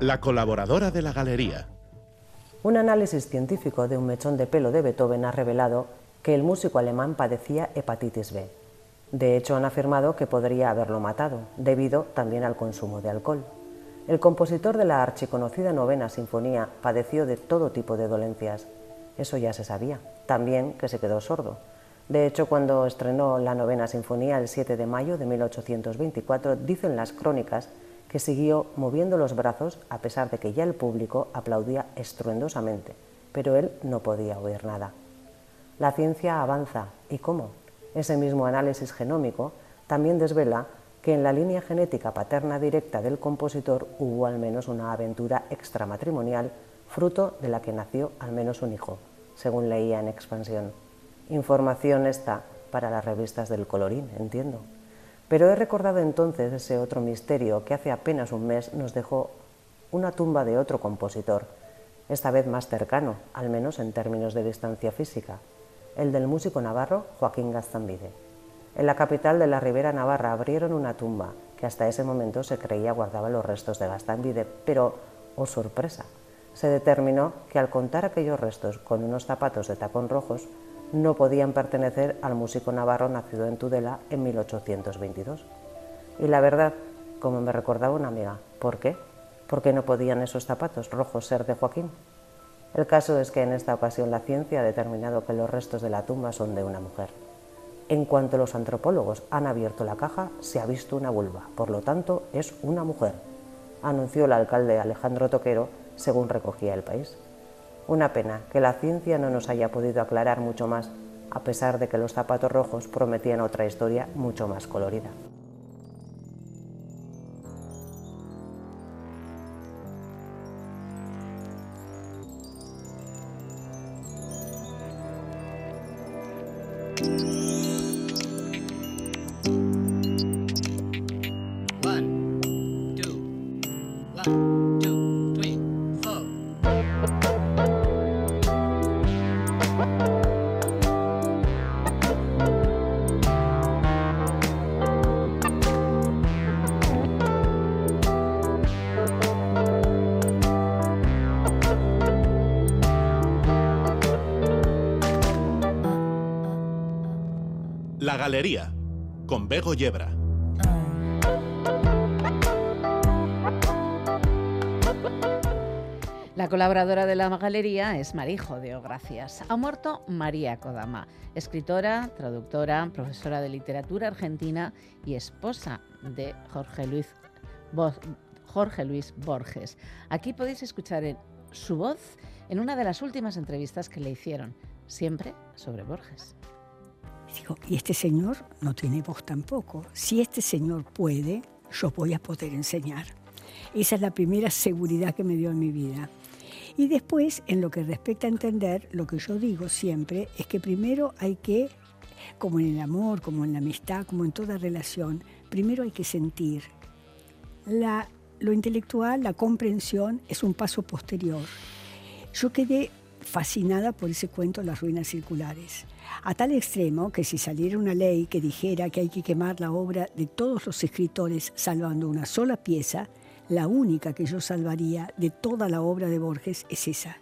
La colaboradora de la galería. Un análisis científico de un mechón de pelo de Beethoven ha revelado que el músico alemán padecía hepatitis B. De hecho, han afirmado que podría haberlo matado, debido también al consumo de alcohol. El compositor de la archiconocida novena sinfonía padeció de todo tipo de dolencias. Eso ya se sabía. También que se quedó sordo. De hecho, cuando estrenó la novena sinfonía el 7 de mayo de 1824, dicen las crónicas que siguió moviendo los brazos a pesar de que ya el público aplaudía estruendosamente, pero él no podía oír nada. La ciencia avanza. ¿Y cómo? Ese mismo análisis genómico también desvela que en la línea genética paterna directa del compositor hubo al menos una aventura extramatrimonial fruto de la que nació al menos un hijo, según leía en Expansión. Información esta para las revistas del colorín, entiendo. Pero he recordado entonces ese otro misterio que hace apenas un mes nos dejó una tumba de otro compositor, esta vez más cercano, al menos en términos de distancia física, el del músico navarro Joaquín Gastambide. En la capital de la Ribera Navarra abrieron una tumba que hasta ese momento se creía guardaba los restos de Gastambide, pero, oh sorpresa, se determinó que al contar aquellos restos con unos zapatos de tacón rojos, no podían pertenecer al músico navarro nacido en Tudela en 1822. Y la verdad, como me recordaba una amiga, ¿por qué? ¿Por qué no podían esos zapatos rojos ser de Joaquín? El caso es que en esta ocasión la ciencia ha determinado que los restos de la tumba son de una mujer. En cuanto los antropólogos han abierto la caja, se ha visto una vulva, por lo tanto es una mujer, anunció el alcalde Alejandro Toquero, según recogía el país. Una pena que la ciencia no nos haya podido aclarar mucho más, a pesar de que los zapatos rojos prometían otra historia mucho más colorida. La colaboradora de la galería es Marijo de Gracias. Ha muerto María Kodama, escritora, traductora, profesora de literatura argentina y esposa de Jorge Luis, Jorge Luis Borges. Aquí podéis escuchar su voz en una de las últimas entrevistas que le hicieron, siempre sobre Borges. Digo, y este señor no tiene voz tampoco. Si este señor puede, yo voy a poder enseñar. Esa es la primera seguridad que me dio en mi vida. Y después, en lo que respecta a entender, lo que yo digo siempre es que primero hay que, como en el amor, como en la amistad, como en toda relación, primero hay que sentir. La, lo intelectual, la comprensión, es un paso posterior. Yo quedé fascinada por ese cuento Las ruinas circulares a tal extremo que si saliera una ley que dijera que hay que quemar la obra de todos los escritores salvando una sola pieza, la única que yo salvaría de toda la obra de Borges es esa.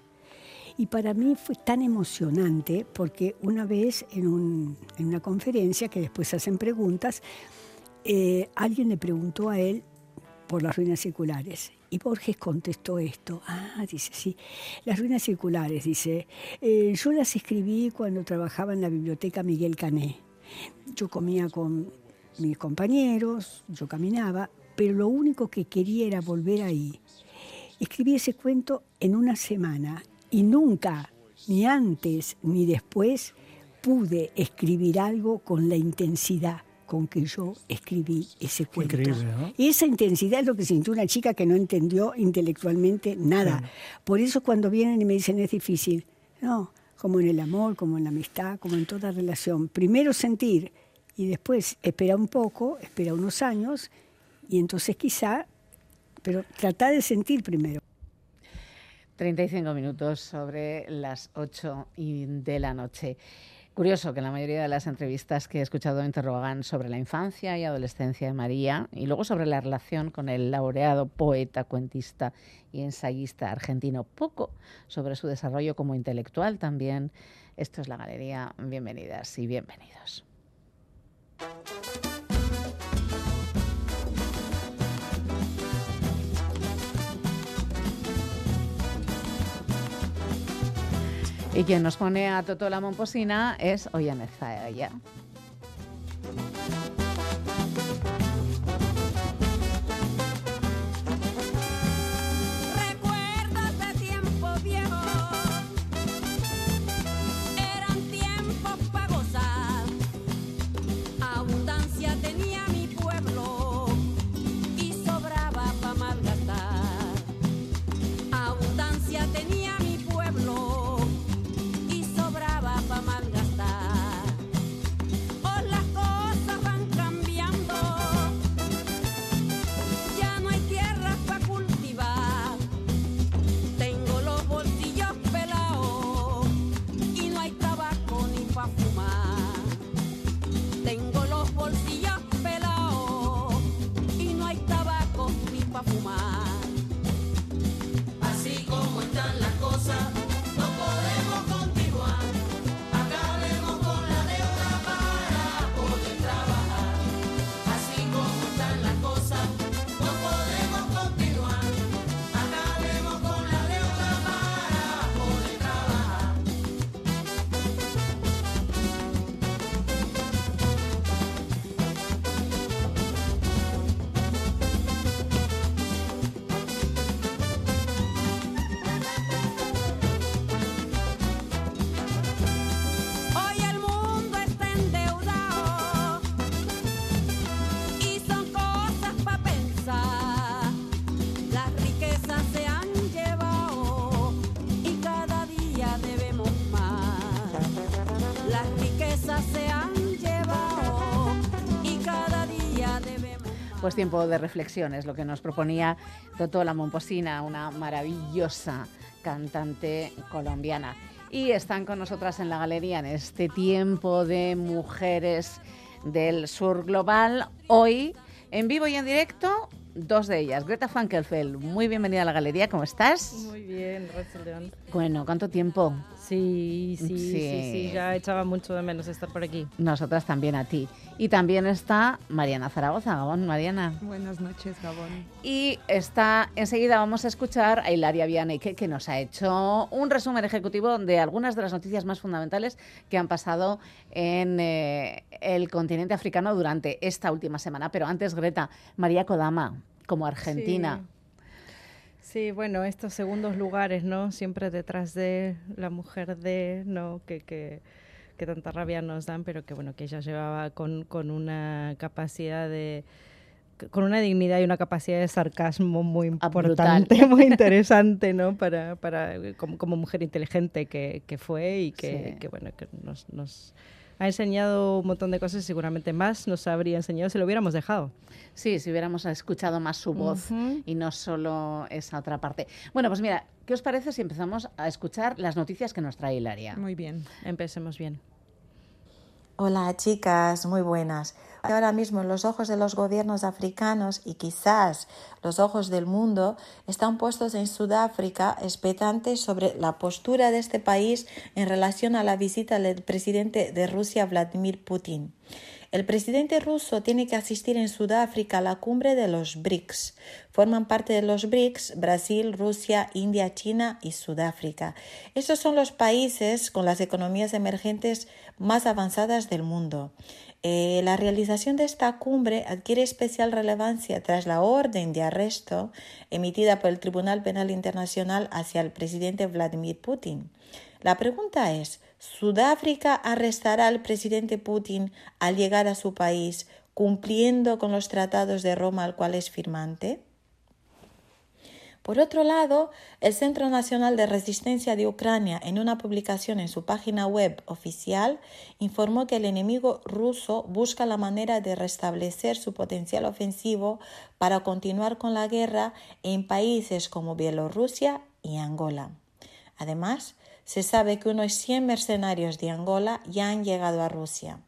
Y para mí fue tan emocionante porque una vez en, una conferencia, que después hacen preguntas, eh, alguien le preguntó a él por las ruinas circulares y Borges contestó esto. Ah, dice, sí. Las ruinas circulares, dice. Eh, yo las escribí cuando trabajaba en la biblioteca Miguel Cané. Yo comía con mis compañeros, yo caminaba, pero lo único que quería era volver ahí. Escribí ese cuento en una semana y nunca, ni antes ni después, pude escribir algo con la intensidad con que yo escribí ese cuento. Increíble, ¿no? Esa intensidad es lo que sintió una chica que no entendió intelectualmente nada. Por eso cuando vienen y me dicen es difícil, no, como en el amor, como en la amistad, como en toda relación. Primero sentir y después espera un poco, espera unos años y entonces quizá, pero trata de sentir primero. 35 minutos sobre las 8 de la noche. Curioso que la mayoría de las entrevistas que he escuchado interrogan sobre la infancia y adolescencia de María y luego sobre la relación con el laureado poeta, cuentista y ensayista argentino. Poco sobre su desarrollo como intelectual también. Esto es la Galería. Bienvenidas y bienvenidos. Y quien nos pone a Toto la Momposina es Ollane Zaya. Tiempo de reflexión es lo que nos proponía Toto La Momposina, una maravillosa cantante colombiana. Y están con nosotras en la galería en este tiempo de mujeres del sur global. Hoy, en vivo y en directo, dos de ellas. Greta Frankelfeld, muy bienvenida a la galería, ¿cómo estás? Muy bien, Rachel León. Bueno, ¿cuánto tiempo? Sí, sí, sí, sí, ya echaba mucho de menos estar por aquí. Nosotras también a ti. Y también está Mariana Zaragoza. Gabón, Mariana. Buenas noches, Gabón. Y está, enseguida vamos a escuchar a Hilaria Vianney, que, nos ha hecho un resumen ejecutivo de algunas de las noticias más fundamentales que han pasado en eh, el continente africano durante esta última semana. Pero antes, Greta, María Kodama, como argentina. Sí, bueno, estos segundos lugares, ¿no? Siempre detrás de la mujer de, ¿no? Que, que, que tanta rabia nos dan, pero que bueno, que ella llevaba con, con una capacidad de con una dignidad y una capacidad de sarcasmo muy Ah, importante, muy interesante, ¿no? Para, para como, como mujer inteligente que, que fue y que, Sí. que, bueno, que nos, nos ha enseñado un montón de cosas y seguramente más nos habría enseñado si lo hubiéramos dejado. Sí, si hubiéramos escuchado más su voz y no solo esa otra parte. Bueno, pues mira, ¿qué os parece si empezamos a escuchar las noticias que nos trae Hilaria? Muy bien. Empecemos bien. Hola chicas, muy buenas. Ahora mismo los ojos de los gobiernos africanos y quizás los ojos del mundo están puestos en Sudáfrica expectantes sobre la postura de este país en relación a la visita del presidente de Rusia Vladimir Putin. El presidente ruso tiene que asistir en Sudáfrica a la cumbre de los BRICS. Forman parte de los BRICS Brasil, Rusia, India, China y Sudáfrica. Estos son los países con las economías emergentes más avanzadas del mundo. Eh, la realización de esta cumbre adquiere especial relevancia tras la orden de arresto emitida por el Tribunal Penal Internacional hacia el presidente Vladimir Putin. La pregunta es, ¿Sudáfrica arrestará al presidente Putin al llegar a su país cumpliendo con los tratados de Roma al cual es firmante? Por otro lado, el Centro Nacional de Resistencia de Ucrania, en una publicación en su página web oficial, informó que el enemigo ruso busca la manera de restablecer su potencial ofensivo para continuar con la guerra en países como Bielorrusia y Angola. Además, se sabe que unos 100 mercenarios de Angola ya han llegado a Rusia.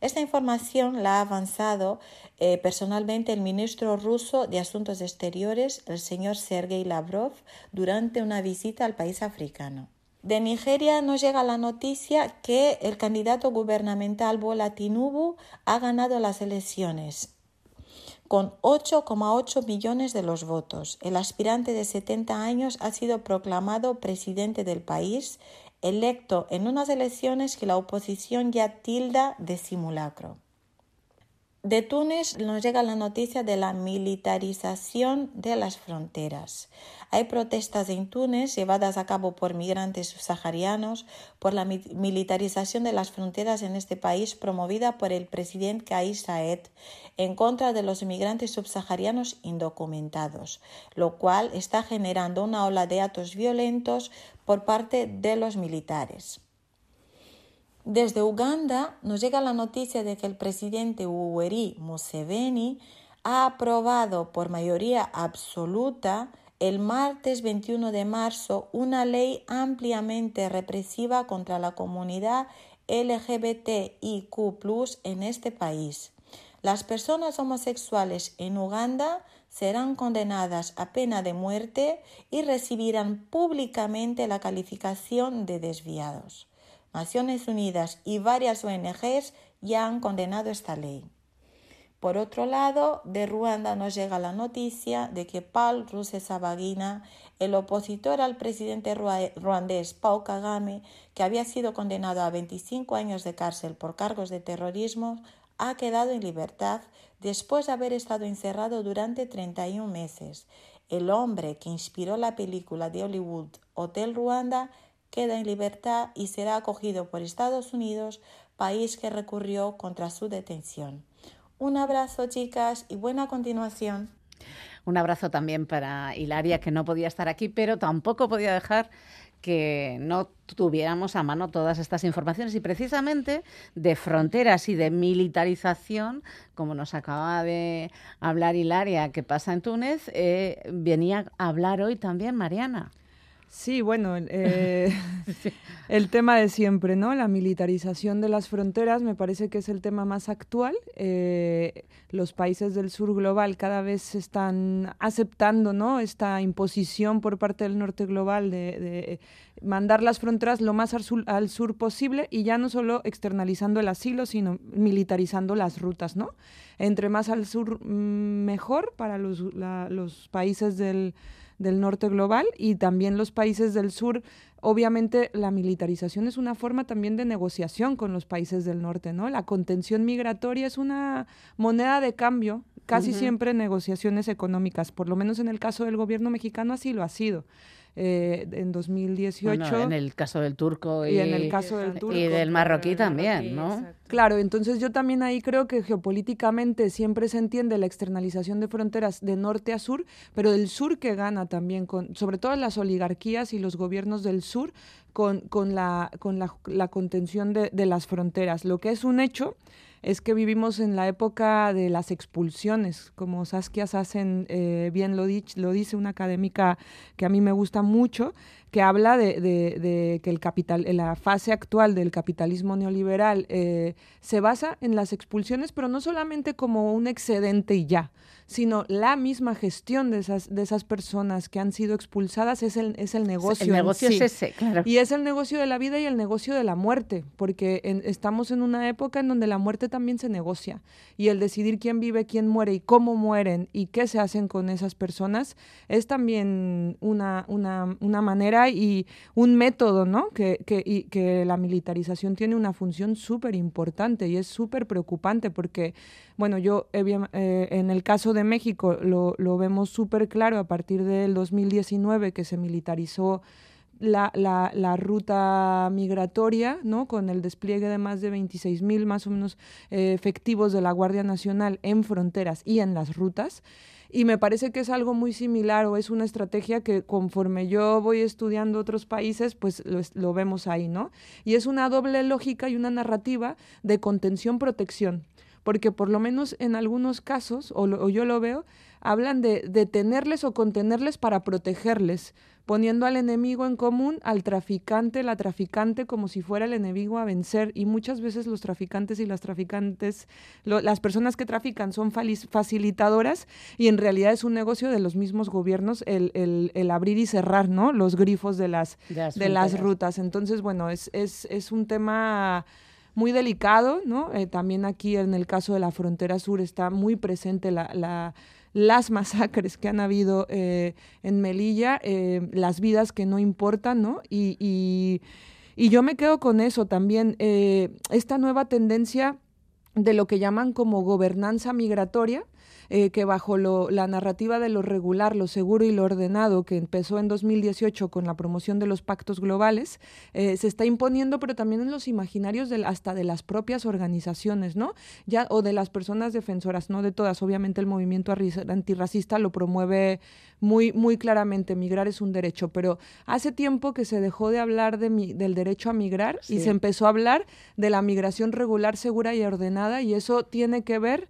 Esta información la ha avanzado eh, personalmente el ministro ruso de Asuntos Exteriores, el señor Sergei Lavrov, durante una visita al país africano. De Nigeria nos llega la noticia que el candidato gubernamental Bola Tinubu ha ganado las elecciones con 8,8 millones de los votos. El aspirante de 70 años ha sido proclamado presidente del país, electo en unas elecciones que la oposición ya tilda de simulacro. De Túnez nos llega la noticia de la militarización de las fronteras. Hay protestas en Túnez llevadas a cabo por migrantes subsaharianos por la militarización de las fronteras en este país promovida por el presidente Kais Saed en contra de los inmigrantes subsaharianos indocumentados, lo cual está generando una ola de actos violentos por parte de los militares. Desde Uganda nos llega la noticia de que el presidente Yoweri Museveni ha aprobado por mayoría absoluta el martes 21 de marzo una ley ampliamente represiva contra la comunidad LGBTIQ en este país. Las personas homosexuales en Uganda serán condenadas a pena de muerte y recibirán públicamente la calificación de desviados. Naciones Unidas y varias ONGs ya han condenado esta ley. Por otro lado, de Ruanda nos llega la noticia de que Paul Rusesabagina, el opositor al presidente ruandés Paul Kagame, que había sido condenado a 25 años de cárcel por cargos de terrorismo, ha quedado en libertad después de haber estado encerrado durante 31 meses. El hombre que inspiró la película de Hollywood Hotel Ruanda queda en libertad y será acogido por Estados Unidos, país que recurrió contra su detención. Un abrazo, chicas, y buena continuación. Un abrazo también para Hilaria, que no podía estar aquí, pero tampoco podía dejar que no tuviéramos a mano todas estas informaciones y precisamente de fronteras y de militarización, como nos acaba de hablar Hilaria, que pasa en Túnez, eh, venía a hablar hoy también Mariana. Sí, bueno, eh, el tema de siempre, ¿no? La militarización de las fronteras me parece que es el tema más actual. Eh, los países del sur global cada vez están aceptando, ¿no? Esta imposición por parte del norte global de, mandar las fronteras lo más al sur, posible y ya no solo externalizando el asilo, sino militarizando las rutas, ¿no? Entre más al sur, mm, mejor para los, los países del del norte global y también los países del sur. Obviamente la militarización es una forma también de negociación con los países del norte, ¿no? La contención migratoria es una moneda de cambio, casi siempre negociaciones económicas, por lo menos en el caso del gobierno mexicano así lo ha sido. Eh, en 2018. en el caso del turco y, en el caso del turco, y del marroquí también, ¿no? Claro, entonces yo también ahí creo que geopolíticamente siempre se entiende la externalización de fronteras de norte a sur, pero del sur que gana también, con, sobre todo las oligarquías y los gobiernos del sur, con, con, la, con la, la contención de, de las fronteras. Lo que es un hecho es que vivimos en la época de las expulsiones, como Saskia Sassen eh, bien lo, lo dice, una académica que a mí me gusta mucho, que habla de, de, que el capital, la fase actual del capitalismo neoliberal eh, se basa en las expulsiones, pero no solamente como un excedente y ya, sino la misma gestión de esas, de esas personas que han sido expulsadas es el, es el negocio. El negocio es ese, claro. Y es el negocio de la vida y el negocio de la muerte, porque estamos en una época en donde la muerte también se negocia. Y el decidir quién vive, quién muere y cómo mueren y qué se hacen con esas personas es también una, una, una manera y un método, ¿no? Que, que, y, que la militarización tiene una función súper importante y es súper preocupante porque, bueno, yo eh, en el caso de México lo, lo vemos súper claro a partir del 2019 que se militarizó la, la, la, ruta migratoria, ¿no? con el despliegue de más de 26 mil más o menos eh, efectivos de la Guardia Nacional en fronteras y en las rutas. Y me parece que es algo muy similar o es una estrategia que conforme yo voy estudiando otros países, pues lo, vemos ahí, ¿no? Y es una doble lógica y una narrativa de contención-protección porque por lo menos en algunos casos, o, o, yo lo veo, hablan de detenerles o contenerles para protegerles, poniendo al enemigo en común, al traficante, la traficante, como si fuera el enemigo a vencer. Y muchas veces los traficantes y las traficantes, las personas que trafican son facilitadoras y en realidad es un negocio de los mismos gobiernos el, el, abrir y cerrar ¿no? los grifos de las, de las, rutas. Entonces, bueno, es, es, es un tema muy delicado, ¿no? Eh, también aquí en el caso de la frontera sur está muy presente la, la las masacres que han habido eh, en Melilla, eh, las vidas que no importan, ¿no? Y, y, y, yo me quedo con eso también, esta nueva tendencia de lo que llaman como gobernanza migratoria, eh, que bajo la narrativa de lo regular, lo seguro y lo ordenado, que empezó en 2018 con la promoción de los pactos globales, eh, se está imponiendo, pero también en los imaginarios de, hasta de las propias organizaciones, ¿no? Ya, o de las personas defensoras, no de todas. Obviamente el movimiento antirracista lo promueve muy, muy claramente, migrar es un derecho, pero hace tiempo que se dejó de hablar de del derecho a migrar y se empezó a hablar de la migración regular, segura y ordenada, y eso tiene que ver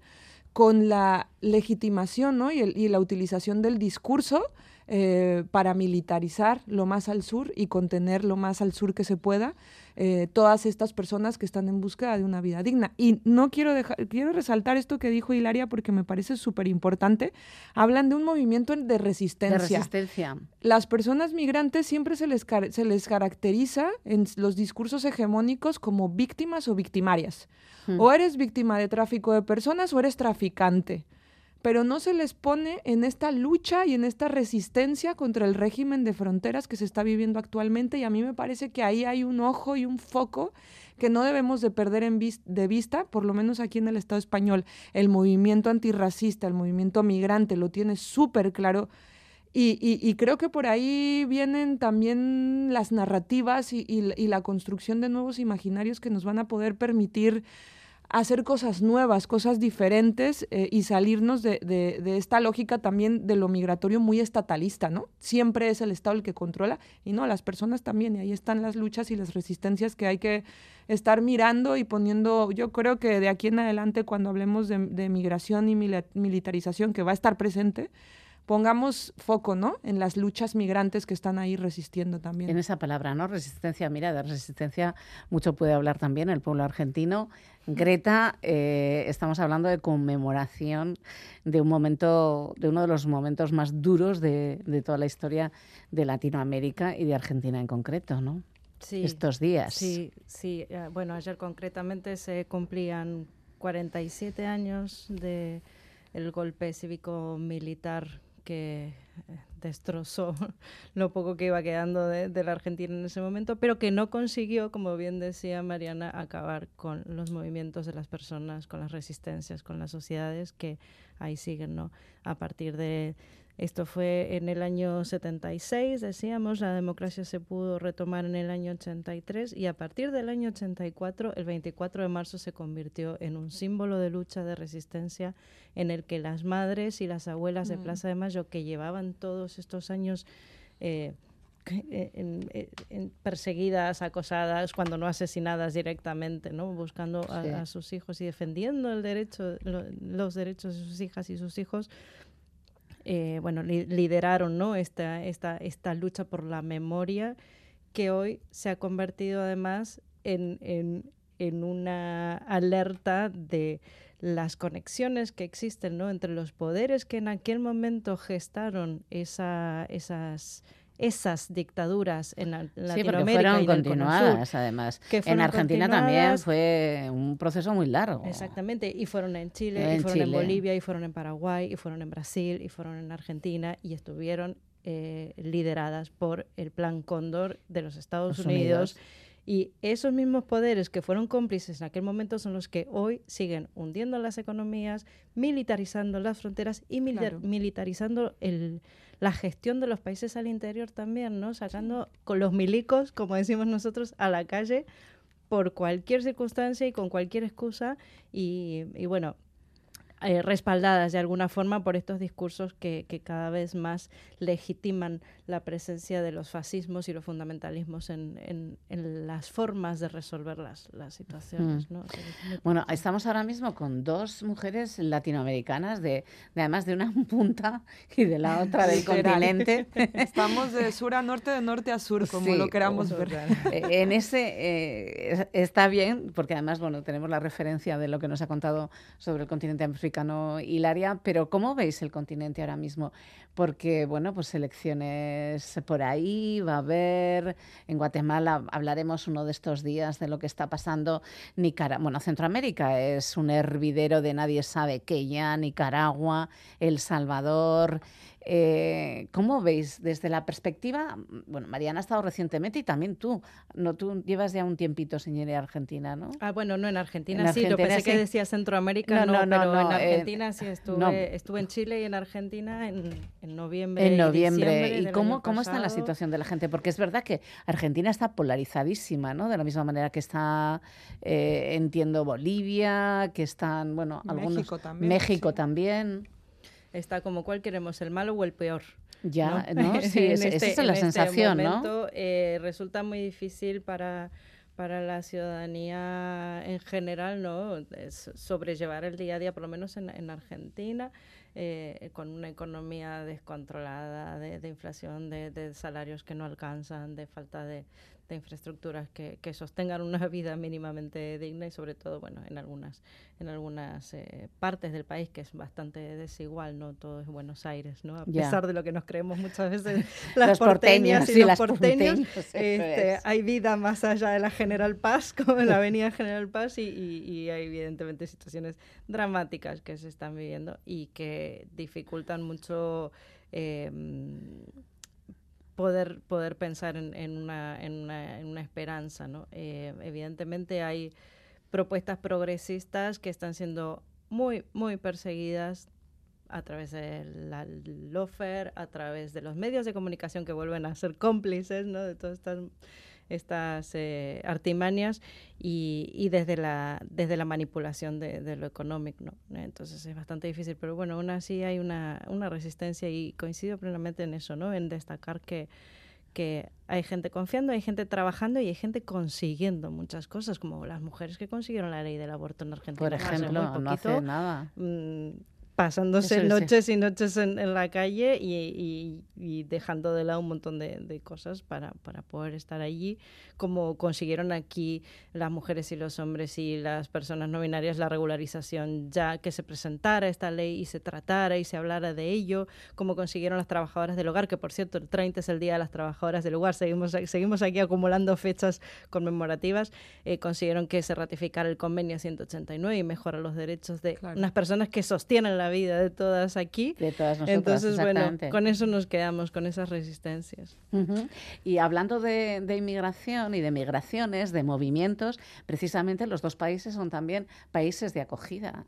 con la legitimación ¿no? y, y, la utilización del discurso eh, para militarizar lo más al sur y contener lo más al sur que se pueda eh, todas estas personas que están en búsqueda de una vida digna. Y no quiero dejar, quiero resaltar esto que dijo Hilaria porque me parece súper importante. Hablan de un movimiento de resistencia. De resistencia. Las personas migrantes siempre se les, se les caracteriza en los discursos hegemónicos como víctimas o victimarias. Hmm. O eres víctima de tráfico de personas o eres traficante pero no se les pone en esta lucha y en esta resistencia contra el régimen de fronteras que se está viviendo actualmente y a mí me parece que ahí hay un ojo y un foco que no debemos de perder de vista, por lo menos aquí en el Estado español. El movimiento antirracista, el movimiento migrante lo tiene súper claro y, creo que por ahí vienen también las narrativas y la construcción de nuevos imaginarios que nos van a poder permitir hacer cosas nuevas, cosas diferentes eh, y salirnos de, esta lógica también de lo migratorio muy estatalista, ¿no? Siempre es el Estado el que controla y no, las personas también, y ahí están las luchas y las resistencias que hay que estar mirando y poniendo, yo creo que de aquí en adelante cuando hablemos de, migración y militarización, que va a estar presente, pongamos foco, ¿no? En las luchas migrantes que están ahí resistiendo también. En esa palabra, ¿no? Resistencia, mira, de resistencia mucho puede hablar también el pueblo argentino. Greta, eh, estamos hablando de conmemoración de un momento, de uno de los momentos más duros de, toda la historia de Latinoamérica y de Argentina en concreto, ¿no? Sí, Estos días. Sí, sí. Eh, bueno, ayer concretamente se cumplían 47 años de el golpe cívico militar que eh, destrozó lo poco que iba quedando de, la Argentina en ese momento, pero que no consiguió, como bien decía Mariana, acabar con los movimientos de las personas, con las resistencias, con las sociedades que ahí siguen, ¿no? A partir de, esto fue en el año 76, decíamos, la democracia se pudo retomar en el año 83 y a partir del año 84, el 24 de marzo se convirtió en un símbolo de lucha, de resistencia, en el que las madres y las abuelas de mm. Plaza de Mayo, que llevaban todos estos años... Eh, eh, en, perseguidas, acosadas, cuando no asesinadas directamente, ¿no? buscando a, sus hijos y defendiendo el derecho, los derechos de sus hijas y sus hijos, eh, bueno, lideraron ¿no? esta, esta, esta lucha por la memoria que hoy se ha convertido además en, en, en una alerta de las conexiones que existen ¿no? entre los poderes que en aquel momento gestaron esa, esas esas dictaduras en Latinoamérica. Sí, porque fueron continuadas, además. en Argentina también fue un proceso muy largo. Exactamente, y fueron en Chile, y fueron en Bolivia, y fueron en Paraguay, y fueron en Brasil, y fueron en Argentina, y estuvieron eh, lideradas por el Plan Cóndor de los Estados Unidos. Y esos mismos poderes que fueron cómplices en aquel momento son los que hoy siguen hundiendo las economías, militarizando las fronteras y militarizando el, la gestión de los países al interior también, ¿no? Sacando con los milicos, como decimos nosotros, a la calle por cualquier circunstancia y con cualquier excusa. Y, bueno, eh, respaldadas de alguna forma por estos discursos que, que, cada vez más legitiman la presencia de los fascismos y los fundamentalismos en, en, en las formas de resolver las, las situaciones. Mm. ¿no? bueno, estamos ahora mismo con dos mujeres latinoamericanas, de, de, además de una punta y de la otra del continente. Estamos de sur a norte, de norte a sur, como lo queramos ver. Eh, en ese eh, está bien, porque además bueno, tenemos la referencia de lo que nos ha contado sobre el continente africano Hilaria, pero ¿cómo veis el continente ahora mismo? Porque, bueno, pues elecciones por ahí, va a haber, en Guatemala hablaremos uno de estos días de lo que está pasando. Nicaragua, bueno, Centroamérica es un hervidero de nadie sabe qué ya, Nicaragua, El Salvador, eh, ¿Cómo veis desde la perspectiva? Bueno, Mariana ha estado recientemente y también tú. No, tú llevas ya un tiempito sin ir a Argentina, ¿no? Ah, bueno, no en Argentina, sí. lo pensé que decía Centroamérica, no, no, pero en eh, Argentina sí estuve, estuve en Chile y en Argentina en, noviembre. En noviembre. ¿Y, cómo, cómo está la situación de la gente? Porque es verdad que Argentina está polarizadísima, ¿no? De la misma manera que está, eh, entiendo, Bolivia, que están, bueno, algunos. México también. México también está como cuál queremos, el malo o el peor. Ya, ¿no? Sí, esa es este, la sensación, este momento, ¿no? Eh, resulta muy difícil para, para la ciudadanía en general, ¿no? sobrellevar el día a día, por lo menos en, en Argentina. Eh, con una economía descontrolada, de, de inflación, de, de, salarios que no alcanzan, de falta de, de infraestructuras que, que, sostengan una vida mínimamente digna y sobre todo bueno en algunas en algunas eh, partes del país que es bastante desigual no todo es Buenos Aires no a pesar de lo que nos creemos muchas veces las porteñas, y, los porteños, este, hay vida más allá de la General Paz como en la Avenida General Paz y, y, y hay evidentemente situaciones dramáticas que se están viviendo y que dificultan mucho eh, poder, poder pensar en, en, una, en, una, en una, esperanza. ¿no? Eh, evidentemente hay propuestas progresistas que están siendo muy, muy perseguidas a través de la LOFER, a través de los medios de comunicación que vuelven a ser cómplices ¿no? de todas estas estas eh, artimañas y, y, desde, la, desde la manipulación de, de, lo económico. ¿no? Entonces es bastante difícil, pero bueno, aún así hay una, una resistencia y coincido plenamente en eso, ¿no? en destacar que, que hay gente confiando, hay gente trabajando y hay gente consiguiendo muchas cosas, como las mujeres que consiguieron la ley del aborto en Argentina. Por ejemplo, no hace nada. Mmm, pasándose noches y noches en, en la calle y, y, y, dejando de lado un montón de, de, cosas para, para poder estar allí, como consiguieron aquí las mujeres y los hombres y las personas no binarias la regularización, ya que se presentara esta ley y se tratara y se hablara de ello, como consiguieron las trabajadoras del hogar, que por cierto el 30 es el Día de las Trabajadoras del Hogar, seguimos, seguimos aquí acumulando fechas conmemorativas, eh, consiguieron que se ratificara el convenio 189 y mejora los derechos de claro. unas personas que sostienen la vida de todas aquí. De todas nosotras, Entonces, bueno, con eso nos quedamos, con esas resistencias. Uh -huh. Y hablando de, de, inmigración y de migraciones, de movimientos, precisamente los dos países son también países de acogida.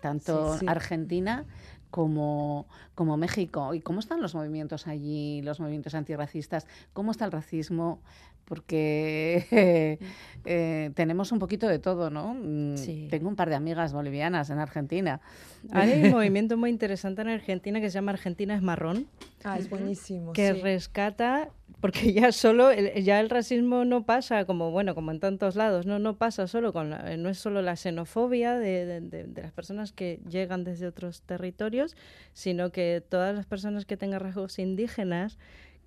Tanto sí, sí. Argentina como, como México. ¿Y cómo están los movimientos allí, los movimientos antirracistas? ¿Cómo está el racismo? Porque eh, eh, tenemos un poquito de todo, ¿no? Mm, sí. Tengo un par de amigas bolivianas en Argentina. Hay un movimiento muy interesante en Argentina que se llama Argentina es marrón. Ah, es buenísimo. Que sí. rescata, porque ya solo, el, ya el racismo no pasa como, bueno, como en tantos lados, no, no pasa solo con, la, no es solo la xenofobia de, de, de, de las personas que llegan desde otros territorios, sino que todas las personas que tengan rasgos indígenas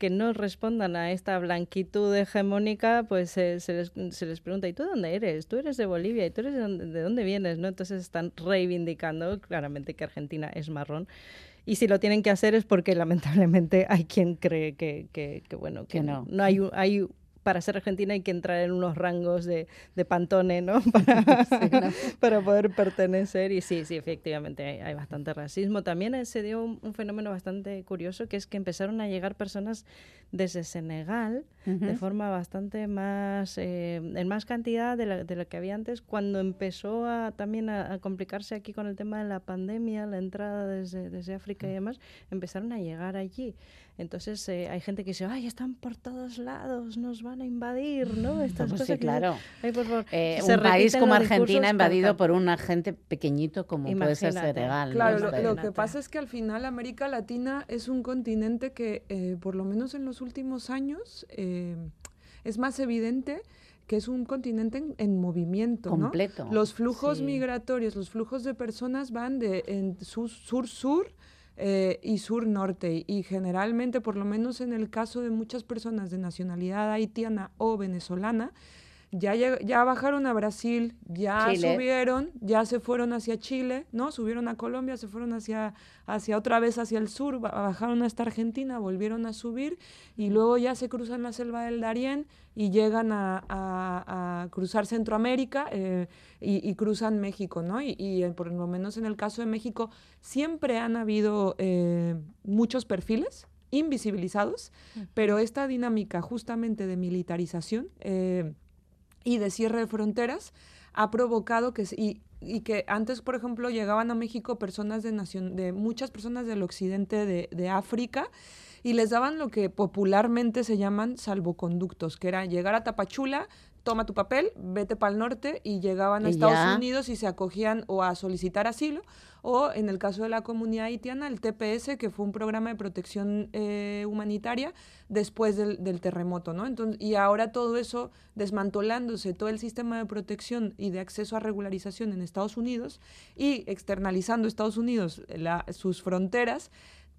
que no respondan a esta blanquitud hegemónica, pues eh, se, les, se, les, pregunta, ¿y tú dónde eres? Tú eres de Bolivia, ¿y tú eres de dónde, de dónde vienes? ¿no? Entonces están reivindicando claramente que Argentina es marrón. Y si lo tienen que hacer es porque lamentablemente hay quien cree que, que, que bueno, que, que no. no hay, hay para ser argentina hay que entrar en unos rangos de, de pantone, ¿no? Para, sí, ¿no? para, poder pertenecer. Y sí, sí, efectivamente hay, hay bastante racismo. También se dio un, un, fenómeno bastante curioso, que es que empezaron a llegar personas desde Senegal uh -huh. de forma bastante más, eh, en más cantidad de la, de la, que había antes, cuando empezó a, también a, a, complicarse aquí con el tema de la pandemia, la entrada desde, desde África y demás, empezaron a llegar allí. Entonces eh, hay gente que dice, ay, están por todos lados, nos van a invadir, ¿no? Estas Pues cosas sí, que- claro. Ay, por favor. Eh, Se un país como Argentina invadido por un agente pequeñito como puede ser. Senegal. Claro, lo, que pasa es que al final América Latina es un continente que, eh, por lo menos en los últimos años, eh, es más evidente que es un continente en, en movimiento, ¿no? Completo, Los flujos sí. migratorios, los flujos de personas van de sur-sur eh, y sur-norte. Y generalmente, por lo menos en el caso de muchas personas de nacionalidad haitiana o venezolana, ya, ya bajaron a Brasil, ya Chile. subieron, ya se fueron hacia Chile, ¿no? Subieron a Colombia, se fueron hacia, hacia otra vez hacia el sur, ba- bajaron hasta Argentina, volvieron a subir y luego ya se cruzan la selva del Darién y llegan a, a- a cruzar Centroamérica eh, y, y cruzan México, ¿no? Y, y, por lo menos en el caso de México siempre han habido eh, muchos perfiles invisibilizados, pero esta dinámica justamente de militarización eh, y de cierre de fronteras ha provocado que y, y que antes, por ejemplo, llegaban a México personas de nación, de muchas personas del occidente de, de África y les daban lo que popularmente se llaman salvoconductos, que era llegar a Tapachula, toma tu papel, vete para el norte y llegaban a Estados ya. Unidos y se acogían o a solicitar asilo o en el caso de la comunidad haitiana el TPS que fue un programa de protección eh, humanitaria después del, del terremoto, ¿no? Entonces, y ahora todo eso desmantelándose, todo el sistema de protección y de acceso a regularización en Estados Unidos y externalizando Estados Unidos la- sus fronteras,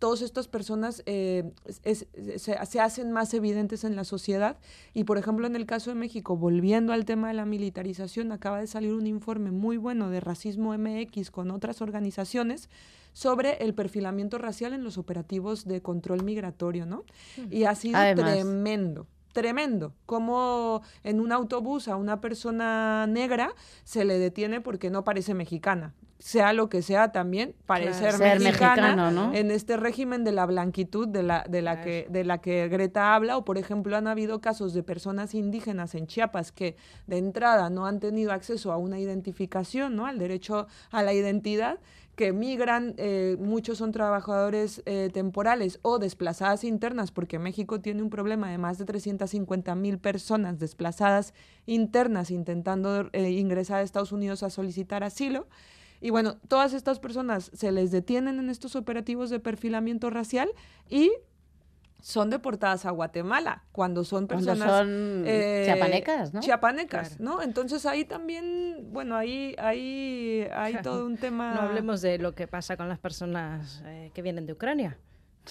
todas estas personas eh, es- es- se, se hacen más evidentes en la sociedad. Y, por ejemplo, en el caso de México, volviendo al tema de la militarización, acaba de salir un informe muy bueno de Racismo MX con otras organizaciones sobre el perfilamiento racial en los operativos de control migratorio, ¿no? Y ha sido Además. tremendo. Tremendo, como en un autobús a una persona negra se le detiene porque no parece mexicana, sea lo que sea también, parecer mexicana, mexicano, ¿no? en este régimen de la blanquitud de la, de, la que, de la que Greta habla, o por ejemplo han habido casos de personas indígenas en Chiapas que de entrada no han tenido acceso a una identificación, ¿no? al derecho a la identidad, que migran, eh, muchos son trabajadores eh, temporales o desplazadas internas, porque México tiene un problema de más de 350 mil personas desplazadas internas intentando eh, ingresar a Estados Unidos a solicitar asilo. Y bueno, todas estas personas se les detienen en estos operativos de perfilamiento racial y son deportadas a Guatemala cuando son Cuando personas son chiapanecas, ¿no? chiapanecas, Claro. ¿no? Entonces ahí también, bueno, ahí ahí hay todo un tema No hablemos de lo que pasa con las personas eh, que vienen de Ucrania.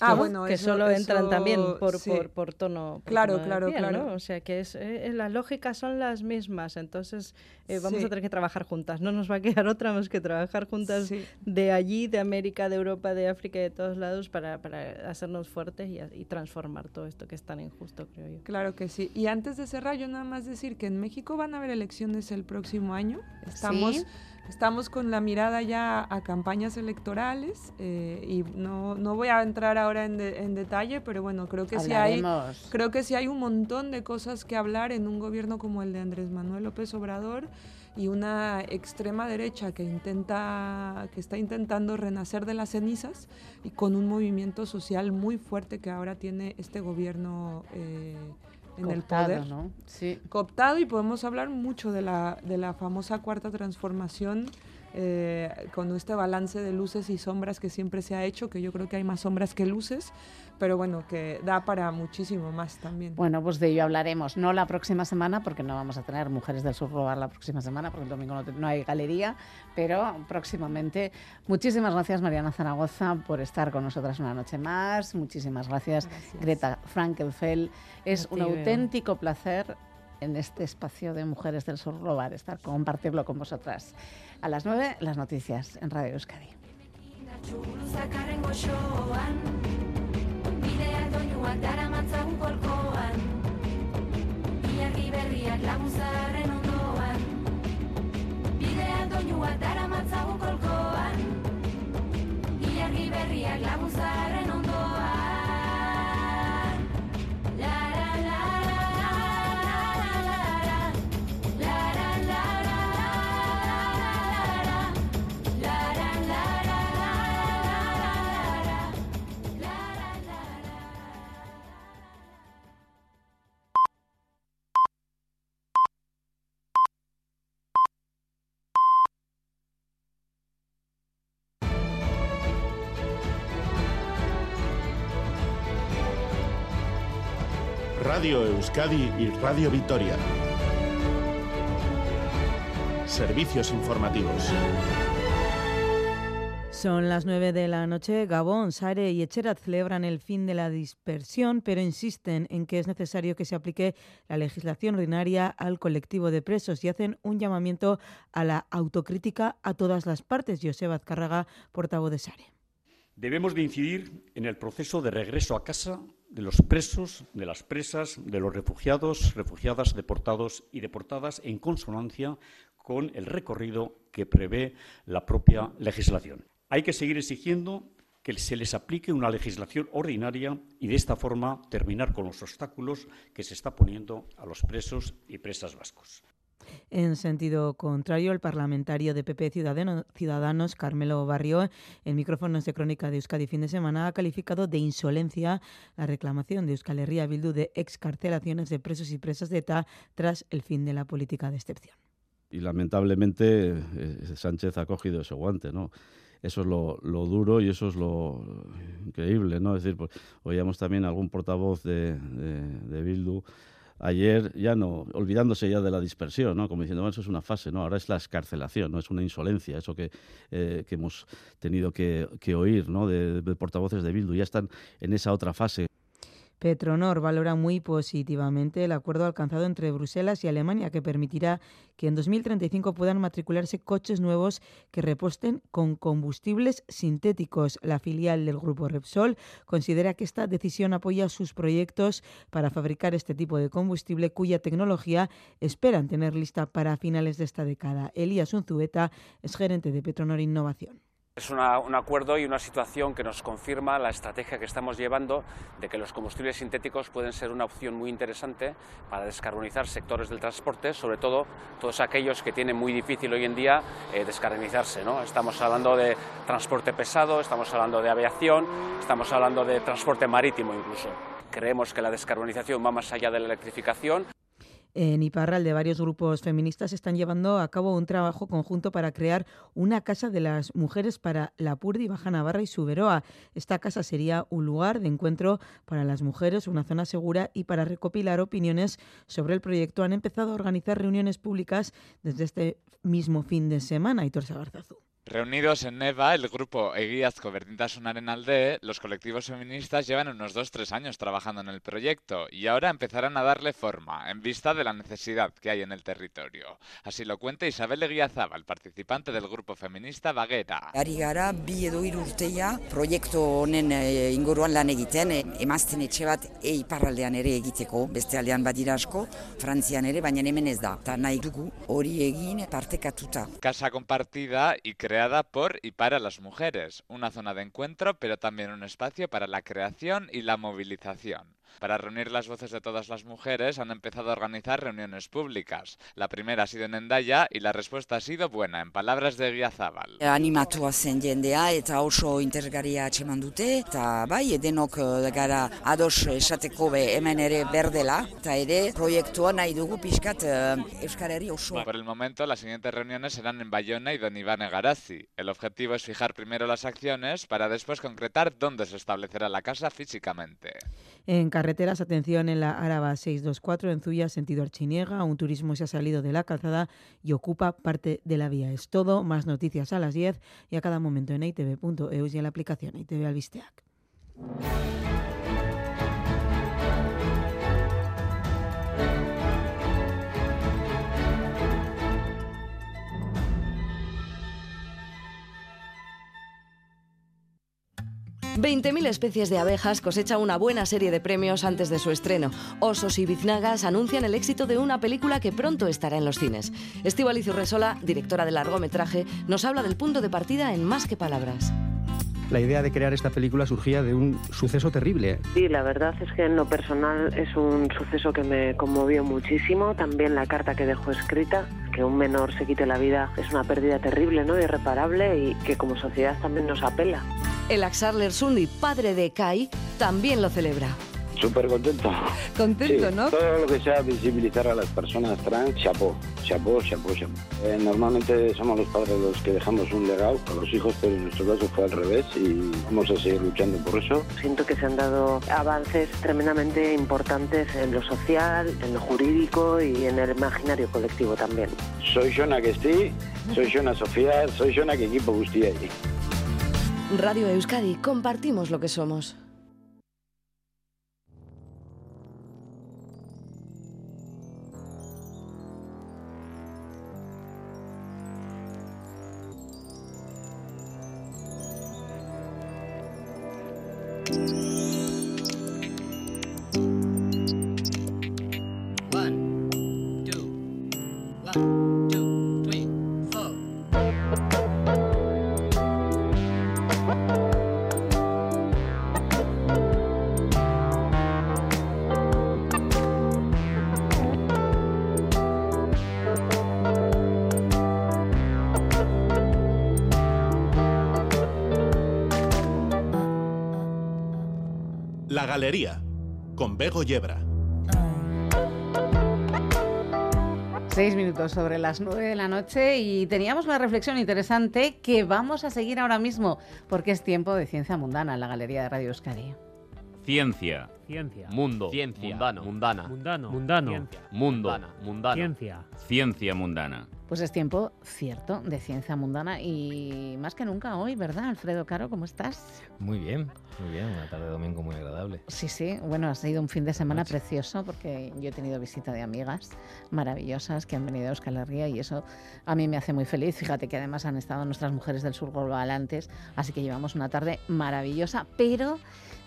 Ah, ¿no? bueno, que eso- solo entran eso, también por, sí. por, por tono. por Claro, tono claro, piel, claro. ¿no? O sea que es, eh, las lógicas son las mismas, entonces eh, vamos Sí. a tener que trabajar juntas. No nos va a quedar otra más que trabajar juntas Sí. de allí, de América, de Europa, de África y de todos lados para, para hacernos fuertes y, y transformar todo esto que es tan injusto, creo yo. Claro que sí. Y antes de cerrar, yo nada más decir que en México van a haber elecciones el próximo año. Estamos, ¿Sí? Estamos con la mirada ya a campañas electorales eh, y no, no voy a entrar ahora en, de- en detalle, pero bueno, creo que sí hay... Creo que sí hay un montón de cosas que hablar en un gobierno como el de Andrés Manuel López Obrador y una extrema derecha que intenta que está intentando renacer de las cenizas y con un movimiento social muy fuerte que ahora tiene este gobierno eh, en el poder ¿no? Sí. cooptado y podemos hablar mucho de la, de la famosa cuarta transformación eh, con este balance de luces y sombras que siempre se ha hecho, que yo creo que hay más sombras que luces, pero bueno, que da para muchísimo más también. Bueno, pues de ello hablaremos, no la próxima semana, porque no vamos a tener Mujeres del Sur Robar la próxima semana, porque el domingo no, hay galería, pero próximamente. Muchísimas gracias, Mariana Zaragoza, por estar con nosotras una noche más. Muchísimas gracias, Greta Frankelfeld. Es un auténtico placer en este espacio de Mujeres del Sur Robar, estar, compartirlo con vosotras. A las nueve, las noticias en Radio Euskadi. Radio Euskadi y Radio Vitoria. Servicios informativos. Son las 9 de la noche. Gabón, Sare y Echerat celebran el fin de la dispersión, pero insisten en que es necesario que se aplique la legislación ordinaria al colectivo de presos y hacen un llamamiento a la autocrítica a todas las partes. Joseba Azcárraga, portavoz de Sare. Debemos de incidir en el proceso de regreso a casa de los presos, de las presas, de los refugiados, refugiadas, deportados y deportadas en consonancia con el recorrido que prevé la propia legislación. Hay que seguir exigiendo que se les aplique una legislación ordinaria y de esta forma terminar con los obstáculos que se está poniendo a los presos y presas vascos. En sentido contrario, el parlamentario de PP Ciudadanos, Carmelo Barrio, en micrófonos de Crónica de Euskadi fin de semana, ha calificado de insolencia la reclamación de Euskal Herria Bildu de excarcelaciones de presos y presas de ETA tras el fin de la política de excepción. Y lamentablemente eh, Sánchez ha cogido ese guante, ¿no? eso es lo, lo, duro y eso es lo increíble, ¿no? Es decir, pues, oíamos también algún portavoz de, de, de, Bildu ayer, ya no, olvidándose ya de la dispersión, ¿no? Como diciendo, bueno, eso es una fase, ¿no? Ahora es la escarcelación, ¿no? Es una insolencia, eso que, eh, que hemos tenido que, que oír, ¿no? De, de portavoces de Bildu, ya están en esa otra fase. Petronor valora muy positivamente el acuerdo alcanzado entre Bruselas y Alemania que permitirá que en 2035 puedan matricularse coches nuevos que reposten con combustibles sintéticos. La filial del grupo Repsol considera que esta decisión apoya sus proyectos para fabricar este tipo de combustible cuya tecnología esperan tener lista para finales de esta década. Elías Unzueta es gerente de Petronor Innovación. Es una, un acuerdo y una situación que nos confirma la estrategia que estamos llevando de que los combustibles sintéticos pueden ser una opción muy interesante para descarbonizar sectores del transporte, sobre todo todos aquellos que tienen muy difícil hoy en día eh, descarbonizarse. ¿no? Estamos hablando de transporte pesado, estamos hablando de aviación, estamos hablando de transporte marítimo incluso. Creemos que la descarbonización va más allá de la electrificación. En Iparral, de varios grupos feministas están llevando a cabo un trabajo conjunto para crear una casa de las mujeres para la Purdi, Baja Navarra y Suberoa. Esta casa sería un lugar de encuentro para las mujeres, una zona segura y para recopilar opiniones sobre el proyecto han empezado a organizar reuniones públicas desde este mismo fin de semana. Hitor Sagarzazu. Reunidos en Neva, el grupo Eguiazko Berdintasunaren Alde, los colectivos feministas llevan unos 2-3 años trabajando en el proyecto y ahora empezarán a darle forma, en vista de la necesidad que hay en el territorio. Así lo cuenta Isabel Eguiazabal, participante del grupo feminista Baguera. Ari gara, bi edo hiru urteia, proiektu honen e, inguruan lan egiten, e, emazten etxe bat e iparraldean ere egiteko, beste aldean badira asko, Frantzian ere, baina hemen ez da. Ta nahi dugu hori egin partekatuta. Casa compartida y creada por y para las mujeres, una zona de encuentro, pero también un espacio para la creación y la movilización. Para reunir las voces de todas las mujeres han empezado a organizar reuniones públicas. La primera ha sido en Endaya y la respuesta ha sido buena, en palabras de Guiazábal. Animatua zen jendea eta oso interesgarria atxeman dute, eta bai, edenok gara ados esateko be hemen ere berdela, eta ere proiektua nahi dugu pixkat Euskarari oso. Por el momento, las siguientes reuniones serán en Bayona y Don Iván Egarazi. El objetivo es fijar primero las acciones para después concretar dónde se establecerá la casa físicamente. En carreteras, atención en la Áraba 624 en Zuya, sentido Archiniega. Un turismo se ha salido de la calzada y ocupa parte de la vía. Es todo. Más noticias a las 10 y a cada momento en itv.eus y en la aplicación ITV Albisteac. ...20.000 especies de abejas cosecha una buena serie de premios antes de su estreno. Osos y biznagas anuncian el éxito de una película que pronto estará en los cines. Estíbaliz Urresola, directora del largometraje, nos habla del punto de partida en Más que Palabras. La idea de crear esta película surgía de un suceso terrible. Sí, la verdad es que en lo personal es un suceso que me conmovió muchísimo. También la carta que dejó escrita, que un menor se quite la vida es una pérdida terrible, ¿no? irreparable y que como sociedad también nos apela. El Axarler Sundi, padre de Kai, también lo celebra. Súper contento. Contento, Sí, ¿no? Todo lo que sea visibilizar a las personas trans, chapó. chapó, chapó, chapó. Eh, normalmente somos los padres los que dejamos un legado a los hijos, pero en nuestro caso fue al revés y vamos a seguir luchando por eso. Siento que se han dado avances tremendamente importantes en lo social, en lo jurídico y en el imaginario colectivo también. Soy Jona que estoy, soy Jona Sofía, soy Jona que equipo guztiei. Radio Euskadi, compartimos lo que somos. Galería, con Bego Yebra. Seis minutos sobre las nueve de la noche y teníamos una reflexión interesante que vamos a seguir ahora mismo porque es tiempo de ciencia mundana en la Galería de Radio Euskadi. Ciencia. Ciencia. Mundo. Ciencia. Mundano. Mundana. Mundano. Mundano. Ciencia. Mundo. Mundana. Ciencia. Ciencia mundana. Pues es tiempo, cierto, de ciencia mundana y más que nunca hoy, ¿verdad, Alfredo Caro? ¿Cómo estás? Muy bien, muy bien. Una tarde de domingo muy agradable. Sí, sí. Bueno, ha sido un fin de semana precioso porque yo he tenido visita de amigas maravillosas que han venido a Euskal Herria y eso a mí me hace muy feliz. Fíjate que además han estado nuestras mujeres del sur global antes, así que llevamos una tarde maravillosa, pero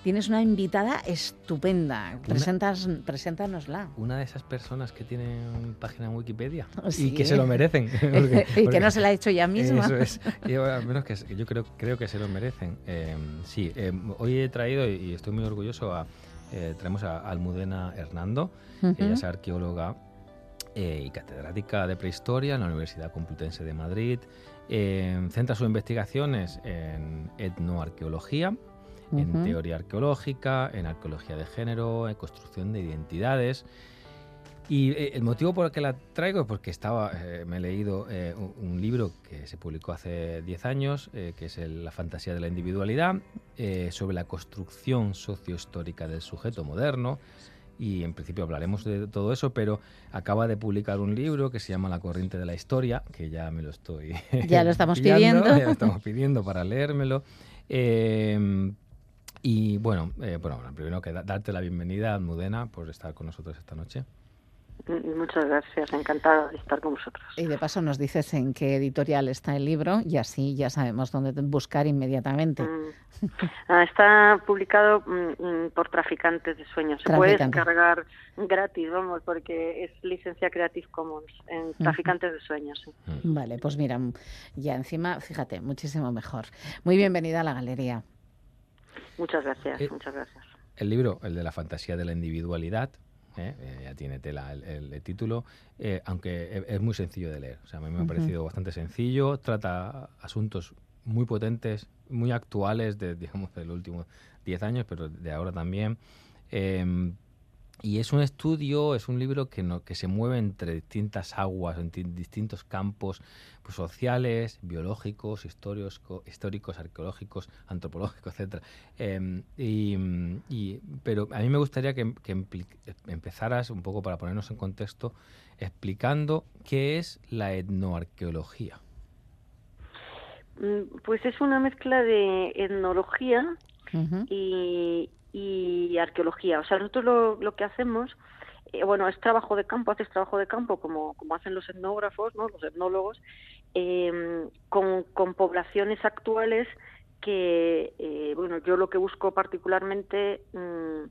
tienes una invitada estupenda. Presentas, preséntanosla. Una de esas personas que tienen página en Wikipedia Sí. y que se lo merecen. Y que no se la ha hecho ella misma. Eso es. Yo, al menos que yo creo, creo que se lo merecen. Eh, sí, eh, hoy he traído, y estoy muy orgulloso, a, eh, traemos a Almudena Hernando. Ella es arqueóloga eh, y catedrática de prehistoria en la Universidad Complutense de Madrid. Eh, centra sus investigaciones en etnoarqueología, en teoría arqueológica, en arqueología de género, en construcción de identidades. Y eh, el motivo por el que la traigo es porque estaba, eh, me he leído eh, un, libro que se publicó hace 10 años, eh, que es el La fantasía de la individualidad, sobre la construcción sociohistórica del sujeto moderno. Y en principio hablaremos de todo eso, pero acaba de publicar un libro que se llama La corriente de la historia, que ya me lo estoy. Ya lo estamos pillando, pidiendo. Ya lo estamos pidiendo para leérmelo. Y bueno, eh, bueno, primero que da- darte la bienvenida, Almudena, por estar con nosotros esta noche. Muchas gracias, encantada de estar con vosotros. Y de paso nos dices en qué editorial está el libro y así ya sabemos dónde buscar inmediatamente. Mm. Ah, está publicado mm, mm, por Traficantes de Sueños. Se puede descargar gratis, vamos, porque es licencia Creative Commons en Traficantes de Sueños. sí. Vale, pues mira, ya encima, fíjate, muchísimo mejor. Muy bienvenida a la galería. Muchas gracias, Eh, muchas gracias. El libro, el de la fantasía de la individualidad, ¿eh? Eh, ya tiene tela el, el- el título, eh, aunque es, es muy sencillo de leer. O sea, a mí me ha parecido bastante sencillo, trata asuntos muy potentes, muy actuales, de, digamos, de los últimos 10 años, pero de ahora también. Y es un estudio, es un libro que, no, que se mueve entre distintas aguas, en ti- distintos campos pues, sociales, biológicos, históricos, históricos, arqueológicos, antropológicos, etc. y, y- pero a mí me gustaría que, empezaras un poco para ponernos en contexto explicando qué es la etnoarqueología. Mm, Pues es una mezcla de etnología y, y arqueología. O sea, nosotros lo, que hacemos, eh, bueno, es trabajo de campo, haces trabajo de campo como, como hacen los etnógrafos, ¿no? los etnólogos, eh, con, con poblaciones actuales que, eh, bueno, yo lo que busco particularmente mm,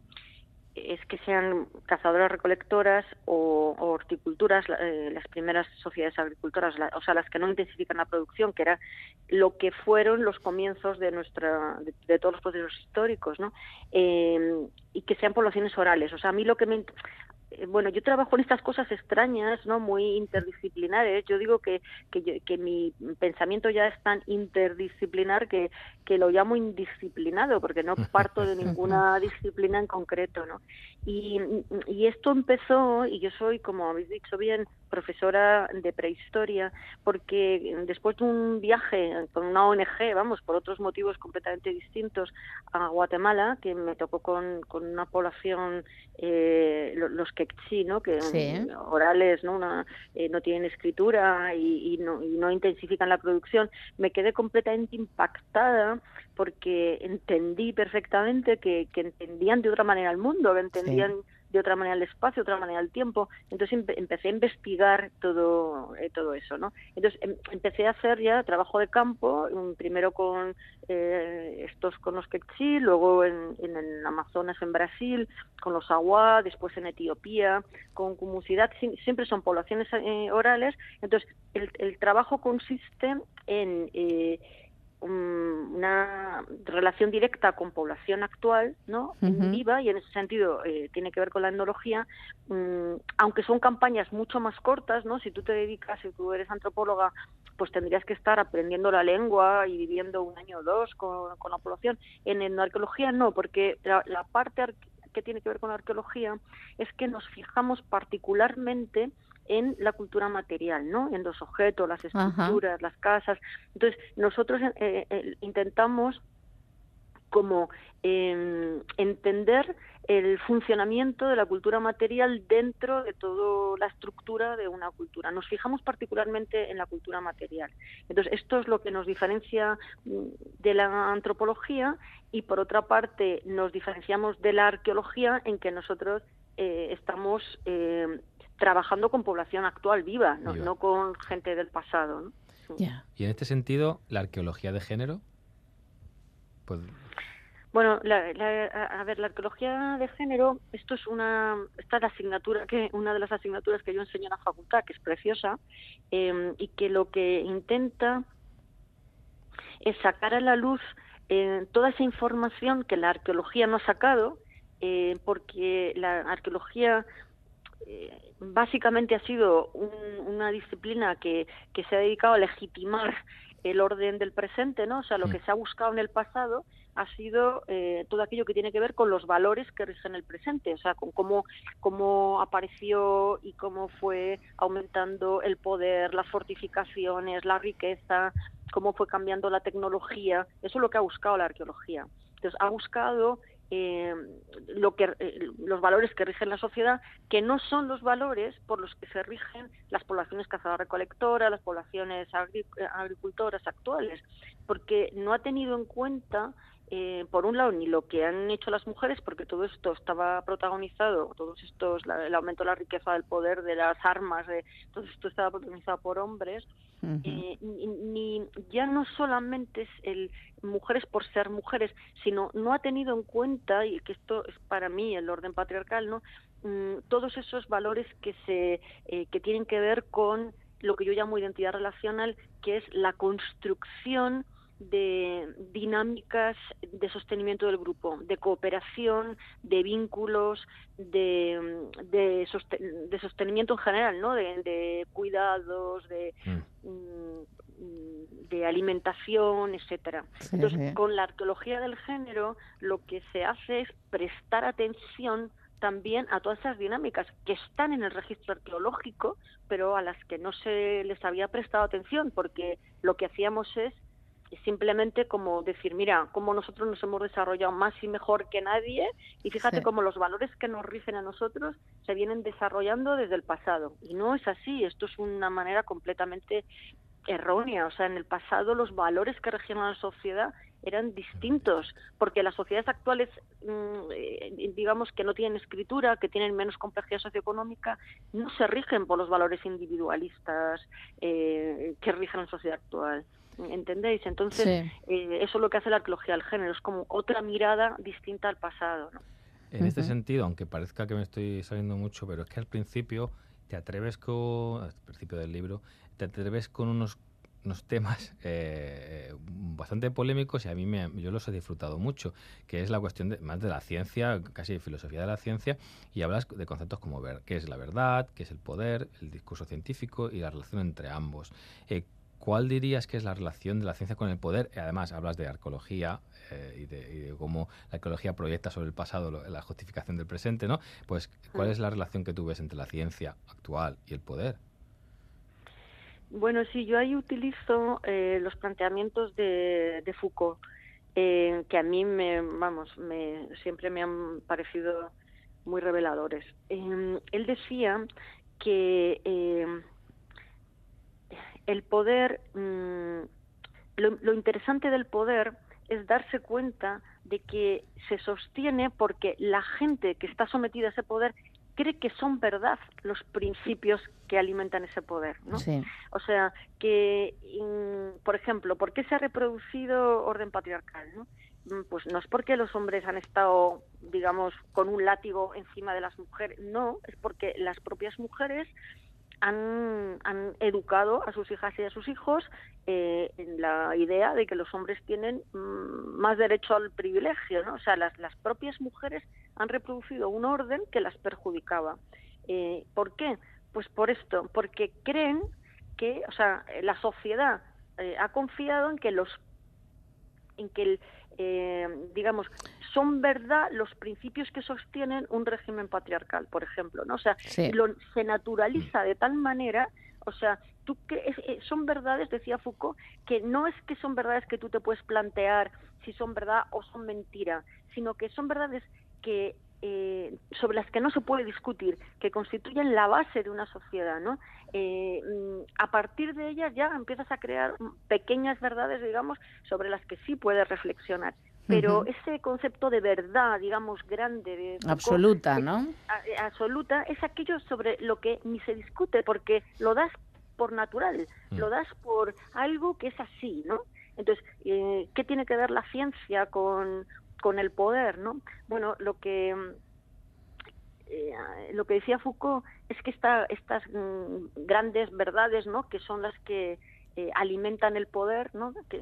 es que sean cazadoras recolectoras o, horticulturas, eh, las primeras sociedades agricultoras, la- o sea, las que no intensifican la producción, que era lo que fueron los comienzos de nuestra de, de todos los procesos históricos, ¿no? Eh, y que sean poblaciones orales. O sea, a mí lo que me bueno, yo trabajo en estas cosas extrañas, ¿no? Muy interdisciplinares. Yo digo que, que, yo- que mi pensamiento ya es tan interdisciplinar que, que lo llamo indisciplinado, porque no parto de ninguna disciplina en concreto, ¿no? Y, y esto empezó, y yo soy, como habéis dicho bien, profesora de prehistoria, porque después de un viaje con una ONG, vamos, por otros motivos completamente distintos, a Guatemala, que me tocó con, con una población, eh, lo- los quechí, ¿no? Que Sí. orales, ¿no? Una, eh, no tienen escritura y, y no, y no intensifican la producción, me quedé completamente impactada porque entendí perfectamente que, que entendían de otra manera el mundo, que entendían de otra manera el espacio, de otra manera el tiempo. Entonces empe- empecé a investigar todo, eh, todo eso, ¿no? Entonces em- empecé a hacer ya trabajo de campo, primero con eh, estos con los quechí, luego en, en el Amazonas en Brasil, con los Awa, después en Etiopía, con Cumusidad, Sie- siempre son poblaciones eh, orales. Entonces el, el trabajo consiste en un- una relación directa con población actual, ¿no? Viva y en ese sentido eh, tiene que ver con la etnología, mm, aunque son campañas mucho más cortas, ¿no? Si tú te dedicas, si tú eres antropóloga, pues tendrías que estar aprendiendo la lengua y viviendo un año o dos con, con la población. En etnoarqueología no, porque la, la parte ar- que tiene que ver con la arqueología es que nos fijamos particularmente en la cultura material, ¿no? En los objetos, las Ajá. estructuras, las casas. Entonces, nosotros eh, eh, intentamos como eh, entender el funcionamiento de la cultura material dentro de toda la estructura de una cultura. Nos fijamos particularmente en la cultura material. Entonces, esto es lo que nos diferencia mm, de la antropología y, por otra parte, nos diferenciamos de la arqueología en que nosotros eh, estamos eh, trabajando con población actual viva, no, Viva. no con gente del pasado. ¿no? Y en este sentido, la arqueología de género, pues Bueno, la, la- a a ver, la arqueología de género, esto es una, esta es la asignatura que, una de las asignaturas que yo enseño en la facultad, que es preciosa, eh, y que lo que intenta es sacar a la luz eh, toda esa información que la arqueología no ha sacado, eh, porque la arqueología eh, básicamente ha sido un- una disciplina que, que se ha dedicado a legitimar el orden del presente, ¿no? O sea, lo que se ha buscado en el pasado ha sido eh, todo aquello que tiene que ver con los valores que rigen el presente, o sea, con cómo, cómo apareció y cómo fue aumentando el poder, las fortificaciones, la riqueza, cómo fue cambiando la tecnología. Eso es lo que ha buscado la arqueología. Entonces, ha buscado eh, lo que eh, los valores que rigen la sociedad que no son los valores por los que se rigen las poblaciones cazadoras recolectoras las poblaciones agri- agricultoras actuales porque no ha tenido en cuenta eh, por un lado ni lo que han hecho las mujeres porque todo esto estaba protagonizado todos estos la- el aumento de la riqueza del poder de las armas de todo esto estaba protagonizado por hombres eh, ni, ni- ya no solamente es el mujeres por ser mujeres, sino no ha tenido en cuenta y que esto es para mí el orden patriarcal, ¿no? Mm, todos esos valores que se eh, que tienen que ver con lo que yo llamo identidad relacional, que es la construcción de dinámicas de sostenimiento del grupo, de cooperación, de vínculos, de, de, soste- de sostenimiento en general, ¿no? De, de cuidados, de, mm, de alimentación, etcétera. Sí, Entonces, sí. con la arqueología del género, lo que se hace es prestar atención también a todas esas dinámicas que están en el registro arqueológico, pero a las que no se les había prestado atención, porque lo que hacíamos es simplemente como decir, mira, cómo nosotros nos hemos desarrollado más y mejor que nadie, y fíjate Sí. cómo los valores que nos rigen a nosotros se vienen desarrollando desde el pasado. Y no es así, esto es una manera completamente errónea. O sea, en el pasado los valores que regían a la sociedad eran distintos, porque las sociedades actuales, mm, eh, digamos que no tienen escritura, que tienen menos complejidad socioeconómica, no se rigen por los valores individualistas eh, que rigen la sociedad actual. ¿Entendéis? Entonces, Sí. eh, eso es lo que hace la arqueología del género, es como otra mirada distinta al pasado. ¿no? En este sentido, aunque parezca que me estoy saliendo mucho, pero es que al principio te atreves con, al principio del libro, te atreves con unos, unos temas eh, bastante polémicos y a mí me, yo los he disfrutado mucho, que es la cuestión de, más de la ciencia, casi de filosofía de la ciencia, y hablas de conceptos como ver, qué es la verdad, qué es el poder, el discurso científico y la relación entre ambos. Eh, ¿cuál dirías que es la relación de la ciencia con el poder? Además, hablas de arqueología eh, y, de, y de cómo la arqueología proyecta sobre el pasado lo- la justificación del presente, ¿no? Pues, ¿cuál Mm. es la relación que tú ves entre la ciencia actual y el poder? Bueno, sí, yo ahí utilizo eh, los planteamientos de, de Foucault, eh, que a mí me, vamos, me, siempre me han parecido muy reveladores. Eh, él decía que eh, el poder, mm, lo, lo interesante del poder es darse cuenta de que se sostiene porque la gente que está sometida a ese poder cree que son verdad los principios que alimentan ese poder, ¿no? Sí. O sea, que, por ejemplo, ¿por qué se ha reproducido orden patriarcal? ¿no? Mm, Pues no es porque los hombres han estado, digamos, con un látigo encima de las mujeres, no, es porque las propias mujeres han, han educado a sus hijas y a sus hijos eh, en la idea de que los hombres tienen mm, más derecho al privilegio, ¿no? O sea, las, las propias mujeres han reproducido un orden que las perjudicaba. Eh, ¿Por qué? Pues por esto, porque creen que, o sea, la sociedad eh, ha confiado en que los, en que el, eh, digamos, son verdad los principios que sostienen un régimen patriarcal, por ejemplo, ¿no? O sea, Sí. lo, se naturaliza de tal manera, o sea, tú que es- eh, son verdades, decía Foucault, que no es que son verdades que tú te puedes plantear si son verdad o son mentira, sino que son verdades que eh, sobre las que no se puede discutir, que constituyen la base de una sociedad, ¿no? Eh, mm, a partir de ellas ya empiezas a crear mm, pequeñas verdades, digamos, sobre las que sí puedes reflexionar. Pero ese concepto de verdad, digamos, grande, de Absoluta, ¿no? a- eh, absoluta, es aquello sobre lo que ni se discute, porque lo das por natural, lo das por algo que es así, ¿no? Entonces, eh, ¿qué tiene que ver la ciencia con, con el poder, no? Bueno, lo que mm, eh, lo que decía Foucault es que esta, estas mm, grandes verdades, ¿no? Que son las que eh, alimentan el poder, ¿no? Que,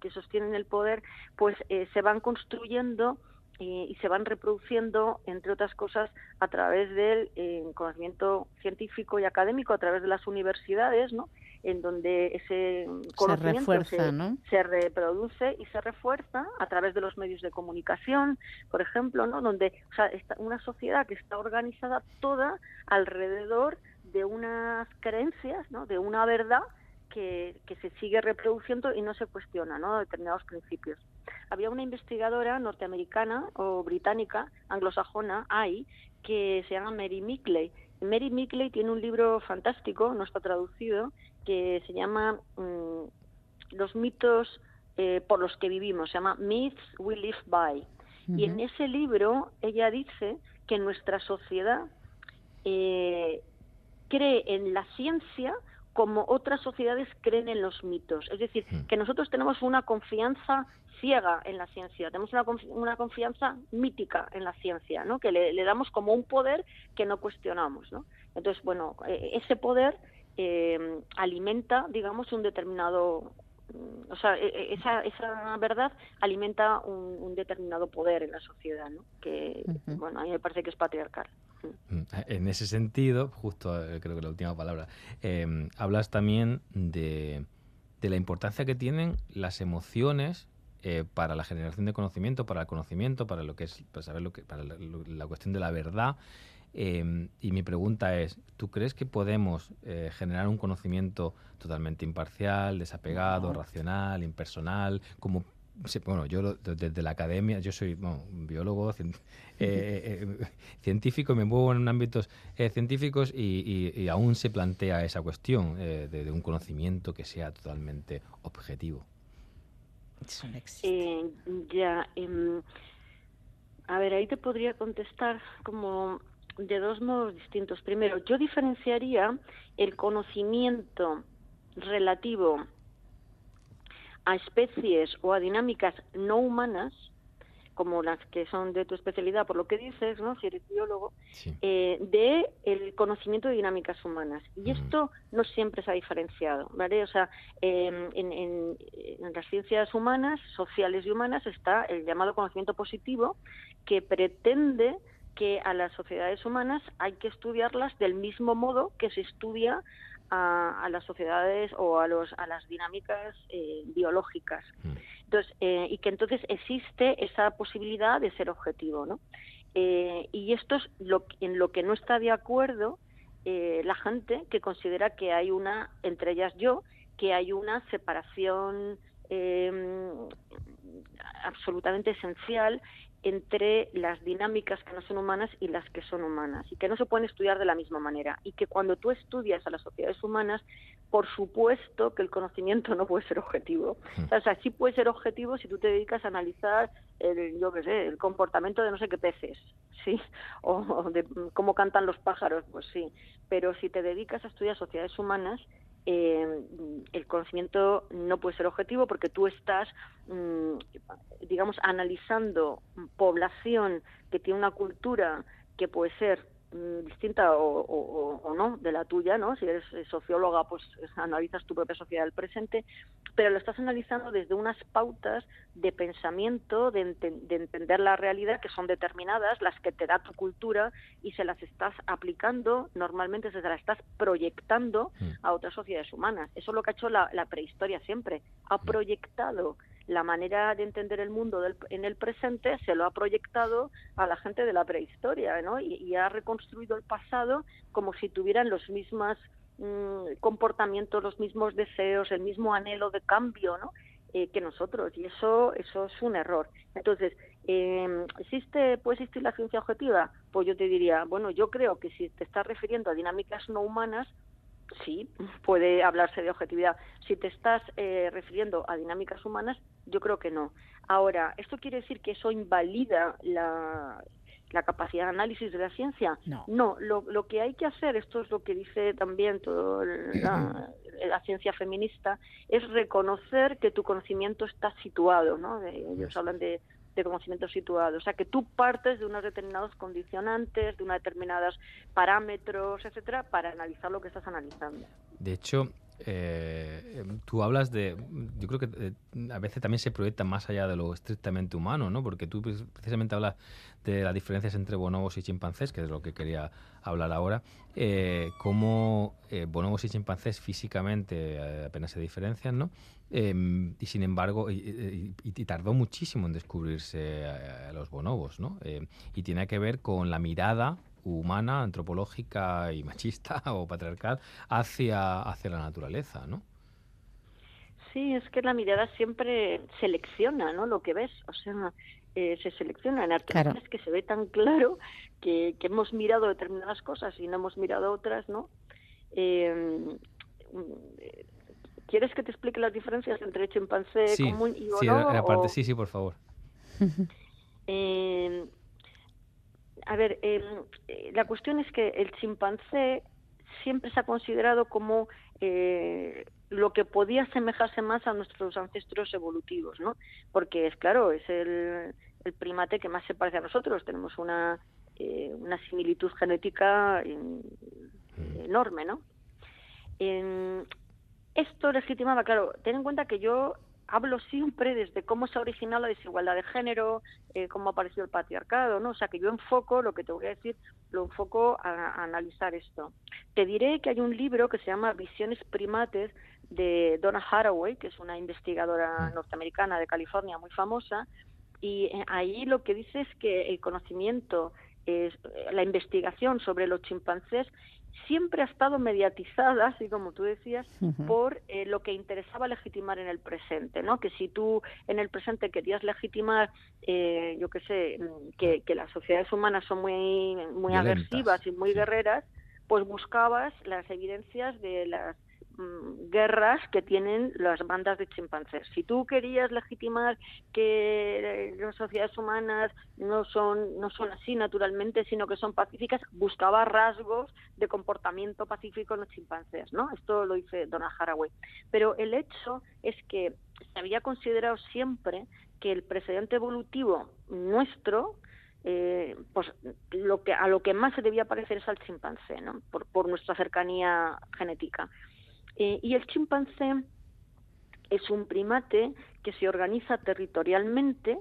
que sostienen el poder, pues eh, se van construyendo eh, y se van reproduciendo, entre otras cosas, a través del eh, conocimiento científico y académico, a través de las universidades, ¿no? En donde ese conocimiento refuerza, ¿no? se reproduce y se refuerza a través de los medios de comunicación, por ejemplo, ¿no? Donde, o sea, está una sociedad que está organizada toda alrededor de unas creencias, ¿no? De una verdad que, que se sigue reproduciendo y no se cuestiona, ¿no? Determinados principios. Había una investigadora norteamericana o británica, anglosajona, ahí, que se llama Mary Mickley. Mary Mickley tiene un libro fantástico, no está traducido, que se llama mm, Los mitos eh, por los que vivimos, se llama Myths We Live By. Y en ese libro ella dice que nuestra sociedad eh, cree en la ciencia como otras sociedades creen en los mitos. Es decir, que nosotros tenemos una confianza ciega en la ciencia, tenemos una, confi- una confianza mítica en la ciencia, ¿no? que le, le damos como un poder que no cuestionamos. ¿no? Entonces, bueno, eh, ese poder eh, alimenta, digamos, un determinado mm, o sea, e- e- esa, esa verdad alimenta un, un determinado poder en la sociedad, ¿no? Que, bueno, a mí me parece que es patriarcal. Mm, En ese sentido, justo eh, creo que la última palabra, eh, hablas también de, de la importancia que tienen las emociones eh, para la generación de conocimiento, para el conocimiento, para lo que es, para saber lo que, para la cuestión de la verdad. Eh, y mi pregunta es, ¿tú crees que podemos eh, generar un conocimiento totalmente imparcial, desapegado, No. racional, impersonal, como bueno, yo desde la academia, yo soy bueno, un biólogo, cien- eh, eh, científico, me muevo en ámbitos eh, científicos y, y- y aún se plantea esa cuestión eh, de, de un conocimiento que sea totalmente objetivo. Eh, ya, em, a ver, ahí te podría contestar como de dos modos distintos. Primero, yo diferenciaría el conocimiento relativo a especies o a dinámicas no humanas, como las que son de tu especialidad, por lo que dices, ¿no? Si eres biólogo, eh, de el conocimiento de dinámicas humanas. Y esto no siempre se ha diferenciado, ¿vale? O sea, eh, en, en- en las ciencias humanas, sociales y humanas, está el llamado conocimiento positivo, que pretende que a las sociedades humanas hay que estudiarlas del mismo modo que se estudia a, a las sociedades o a, los, a las dinámicas eh, biológicas. Entonces, eh, y que entonces existe esa posibilidad de ser objetivo, ¿no? Eh, y esto es lo, en lo que no está de acuerdo la gente que considera que hay una, entre ellas yo, que hay una separación eh, absolutamente esencial entre las dinámicas que no son humanas y las que son humanas y que no se pueden estudiar de la misma manera y que cuando tú estudias a las sociedades humanas por supuesto que el conocimiento no puede ser objetivo. O sea sí puede ser objetivo si tú te dedicas a analizar el yo qué sé el comportamiento de no sé qué peces sí o, o de cómo cantan los pájaros pues sí. Pero si te dedicas a estudiar sociedades humanas eh, el conocimiento no puede ser objetivo porque tú estás, mm, digamos, analizando población que tiene una cultura que puede ser distinta o, o- o no de la tuya, ¿no? Si eres eh, socióloga, pues es- analizas tu propia sociedad del presente, pero lo estás analizando desde unas pautas de pensamiento, de, enten- de entender la realidad que son determinadas, las que te da tu cultura y se las estás aplicando, normalmente se las estás proyectando a otras sociedades humanas. Eso es lo que ha hecho la, la prehistoria siempre. Ha proyectado la manera de entender el mundo del- en el presente, se lo ha proyectado a la gente de la prehistoria, ¿no? Y, ha reconstruido el pasado como si tuvieran los mismos mm, comportamientos, los mismos deseos, el mismo anhelo de cambio, ¿no? Eh, que nosotros y eso eso es un error entonces eh, existe puede existir la ciencia objetiva pues yo te diría bueno yo creo que si te estás refiriendo a dinámicas no humanas sí puede hablarse de objetividad. Si te estás eh, refiriendo a dinámicas humanas yo creo que no. Ahora esto quiere decir que eso invalida la la capacidad de análisis de la ciencia No. lo, lo que hay que hacer esto es lo que dice también toda la, la ciencia feminista es reconocer que tu conocimiento está situado no ellos hablan de de conocimiento situado, o sea que tú partes de unos determinados condicionantes, de unos determinados parámetros, etcétera, para analizar lo que estás analizando. De hecho, eh, tú hablas de, yo creo que eh, a veces también se proyecta más allá de lo estrictamente humano, ¿no? Porque tú pre- precisamente hablas de las diferencias entre bonobos y chimpancés, que es lo que quería hablar ahora, eh, cómo eh, bonobos y chimpancés físicamente eh, apenas se diferencian, ¿no? Em, y sin embargo, y, y- y- y tardó muchísimo en descubrirse a, a los bonobos, ¿no? Eh, y tiene que ver con la mirada humana, antropológica y machista o patriarcal hacia, hacia la naturaleza, ¿no? Sí, es que la mirada siempre selecciona, ¿no? Lo que ves, o sea, eh, se selecciona en arte. Claro. Es que se ve tan claro que, que hemos mirado determinadas cosas y no hemos mirado otras, ¿no? Mm, ¿Quieres que te explique las diferencias entre chimpancé sí, común y sí, bonobo? era parte, o- sí, sí, por favor. Eh, a ver, eh, eh, la cuestión es que el chimpancé siempre se ha considerado como eh, lo que podía asemejarse más a nuestros ancestros evolutivos, ¿no? Porque es claro, es el, el primate que más se parece a nosotros. Tenemos una, eh, una similitud genética eh, enorme, ¿no? Em, esto legitimaba, claro, ten en cuenta que yo hablo siempre desde cómo se ha originado la desigualdad de género, eh, cómo ha aparecido el patriarcado, ¿no? O sea, que yo enfoco, lo que te voy a decir, lo enfoco a, a analizar esto. Te diré que hay un libro que se llama Visiones Primates de Donna Haraway, que es una investigadora norteamericana de California muy famosa, y eh, ahí lo que dice es que el conocimiento, es, eh, la investigación sobre los chimpancés siempre ha estado mediatizada, así como tú decías, por eh, lo que interesaba legitimar en el presente, ¿no? Que si tú en el presente querías legitimar, eh, yo qué sé, mm, que, que las sociedades humanas son muy, muy Violentas. agresivas y muy guerreras, pues buscabas las evidencias de las guerras que tienen las bandas de chimpancés. Si tú querías legitimar que eh, las sociedades humanas no son no son así naturalmente, sino que son pacíficas, buscaba rasgos de comportamiento pacífico en los chimpancés, ¿no? Esto lo dice Donna Haraway. Pero el hecho es que se había considerado siempre que el precedente evolutivo nuestro eh, pues lo que a lo que más se debía parecer es al chimpancé, ¿no? Por nuestra cercanía genética. Eh, y el chimpancé es un primate que se organiza territorialmente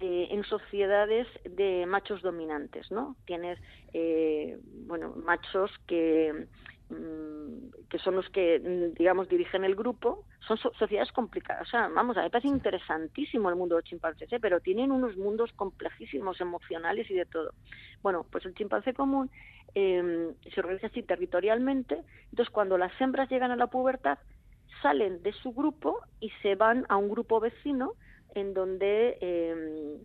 eh, en sociedades de machos dominantes, ¿no? Tienes, eh, bueno, machos que, que son los que, mm, digamos, dirigen el grupo, son so- sociedades complicadas. O sea, vamos, a mí me parece interesantísimo el mundo de los chimpancés, ¿eh? pero tienen unos mundos complejísimos, emocionales y de todo. Bueno, pues el chimpancé común eh, se organiza así territorialmente, entonces cuando las hembras llegan a la pubertad, salen de su grupo y se van a un grupo vecino en donde eh,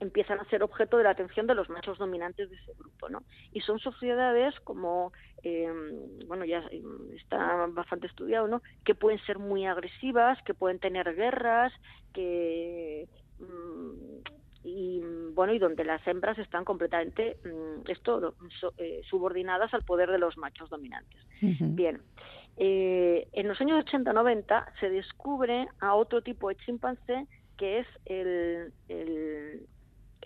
empiezan a ser objeto de la atención de los machos dominantes de ese grupo, ¿no? Y son sociedades como, eh, bueno, ya está bastante estudiado, ¿no? Que pueden ser muy agresivas, que pueden tener guerras, que mm, y bueno y donde las hembras están completamente mm, esto so- eh, subordinadas al poder de los machos dominantes. Bien, eh, en los años 80-90 se descubre a otro tipo de chimpancé que es el, el,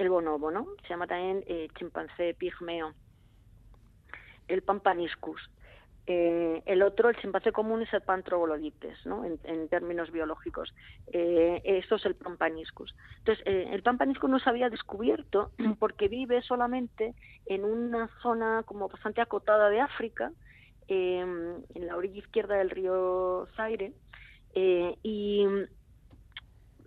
el bonobo, ¿no? Se llama también eh, chimpancé pigmeo, el pampaniscus. Eh, el otro, el chimpancé común, es el Pantrobolodites, ¿no? En, términos biológicos. Eh, esto es el Pampaniscus. Entonces, el Pampaniscus no se había descubierto porque vive solamente en una zona como bastante acotada de África, en la orilla izquierda del río Zaire, y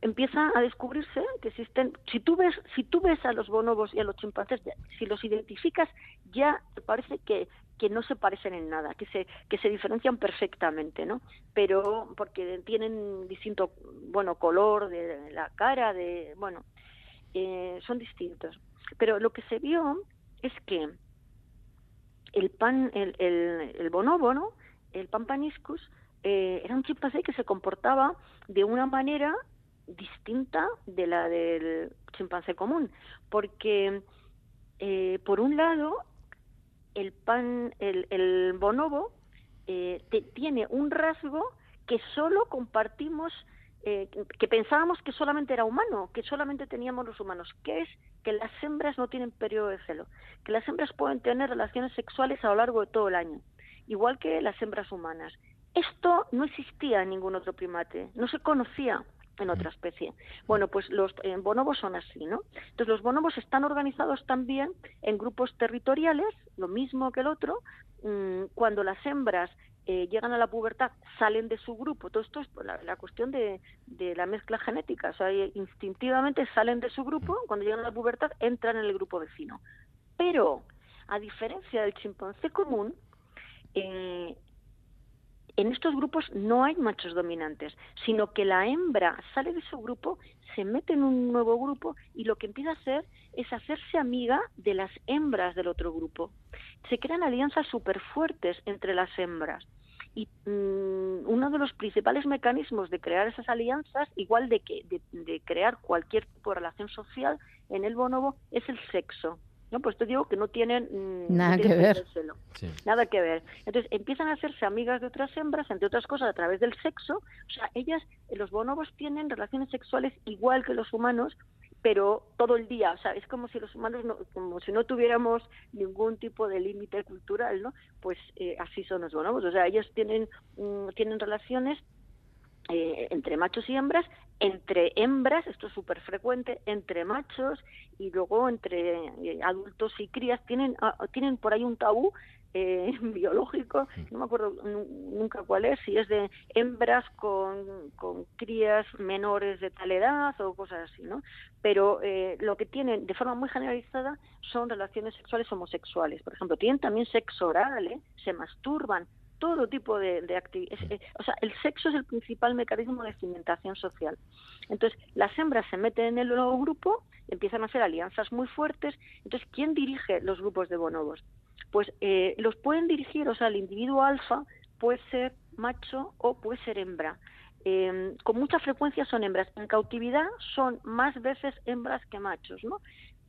empieza a descubrirse que existen si tú ves si tú ves a los bonobos y a los chimpancés si los identificas ya te parece que que no se parecen en nada que se que se diferencian perfectamente no pero porque tienen distinto bueno color de la cara de bueno eh, son distintos. Pero lo que se vio es que el pan el, el, el bonobo no el pampaniscus eh, era un chimpancé que se comportaba de una manera distinta de la del chimpancé común, porque eh, por un lado el pan, el, el bonobo eh, te- tiene un rasgo que solo compartimos, eh, que pensábamos que solamente era humano, que solamente teníamos los humanos, que es que las hembras no tienen periodo de celo, que las hembras pueden tener relaciones sexuales a lo largo de todo el año, igual que las hembras humanas. Esto no existía en ningún otro primate, no se conocía en otra especie. Bueno, pues los eh, bonobos son así, ¿no? Entonces los bonobos están organizados también en grupos territoriales, lo mismo que el otro. mm, cuando las hembras eh, llegan a la pubertad, salen de su grupo. Todo esto es la, la cuestión de, de la mezcla genética. O sea, eh, instintivamente salen de su grupo, cuando llegan a la pubertad, entran en el grupo vecino. Pero, a diferencia del chimpancé común, eh, en estos grupos no hay machos dominantes, sino que la hembra sale de su grupo, se mete en un nuevo grupo y lo que empieza a hacer es hacerse amiga de las hembras del otro grupo. Se crean alianzas súper fuertes entre las hembras. Y mm, uno de los principales mecanismos de crear esas alianzas, igual de que de, de crear cualquier tipo de relación social en el bonobo, es el sexo. ¿No? Pues te digo que no tienen mm, no Nada tienen que ver. celo. Nada que ver. Entonces empiezan a hacerse amigas de otras hembras, entre otras cosas, a través del sexo. O sea, ellas, eh, los bonobos tienen relaciones sexuales igual que los humanos, pero todo el día. O sea, es como si los humanos, no, como si no tuviéramos ningún tipo de límite cultural, ¿no? Pues eh, así son los bonobos. O sea, ellos tienen, mm, tienen relaciones eh, entre machos y hembras, entre hembras, esto es súper frecuente, entre machos y luego entre eh, adultos y crías. Tienen, ah, tienen por ahí un tabú eh, biológico, no me acuerdo nu- nunca cuál es, si es de hembras con, con crías menores de tal edad o cosas así, ¿no? Pero eh, lo que tienen de forma muy generalizada son relaciones sexuales homosexuales. Por ejemplo, tienen también sexo oral, ¿eh? se masturban, todo tipo de, de actividades. O sea, el sexo es el principal mecanismo de cimentación social. Entonces, las hembras se meten en el nuevo grupo, empiezan a hacer alianzas muy fuertes. Entonces, ¿quién dirige los grupos de bonobos? Pues eh, los pueden dirigir, o sea, el individuo alfa puede ser macho o puede ser hembra. Eh, con mucha frecuencia son hembras. En cautividad son más veces hembras que machos, ¿no?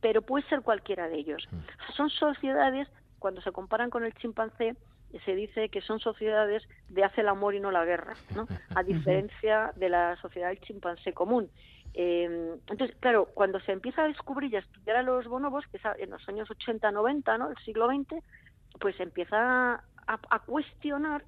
Pero puede ser cualquiera de ellos. Sea, son sociedades, cuando se comparan con el chimpancé, se dice que son sociedades de hace el amor y no la guerra, ¿no? A diferencia de la sociedad del chimpancé común. Eh, entonces, claro, cuando se empieza a descubrir y a estudiar a los bonobos, que es en los años 80-90, ¿no? Del siglo XX, pues se empieza a, a cuestionar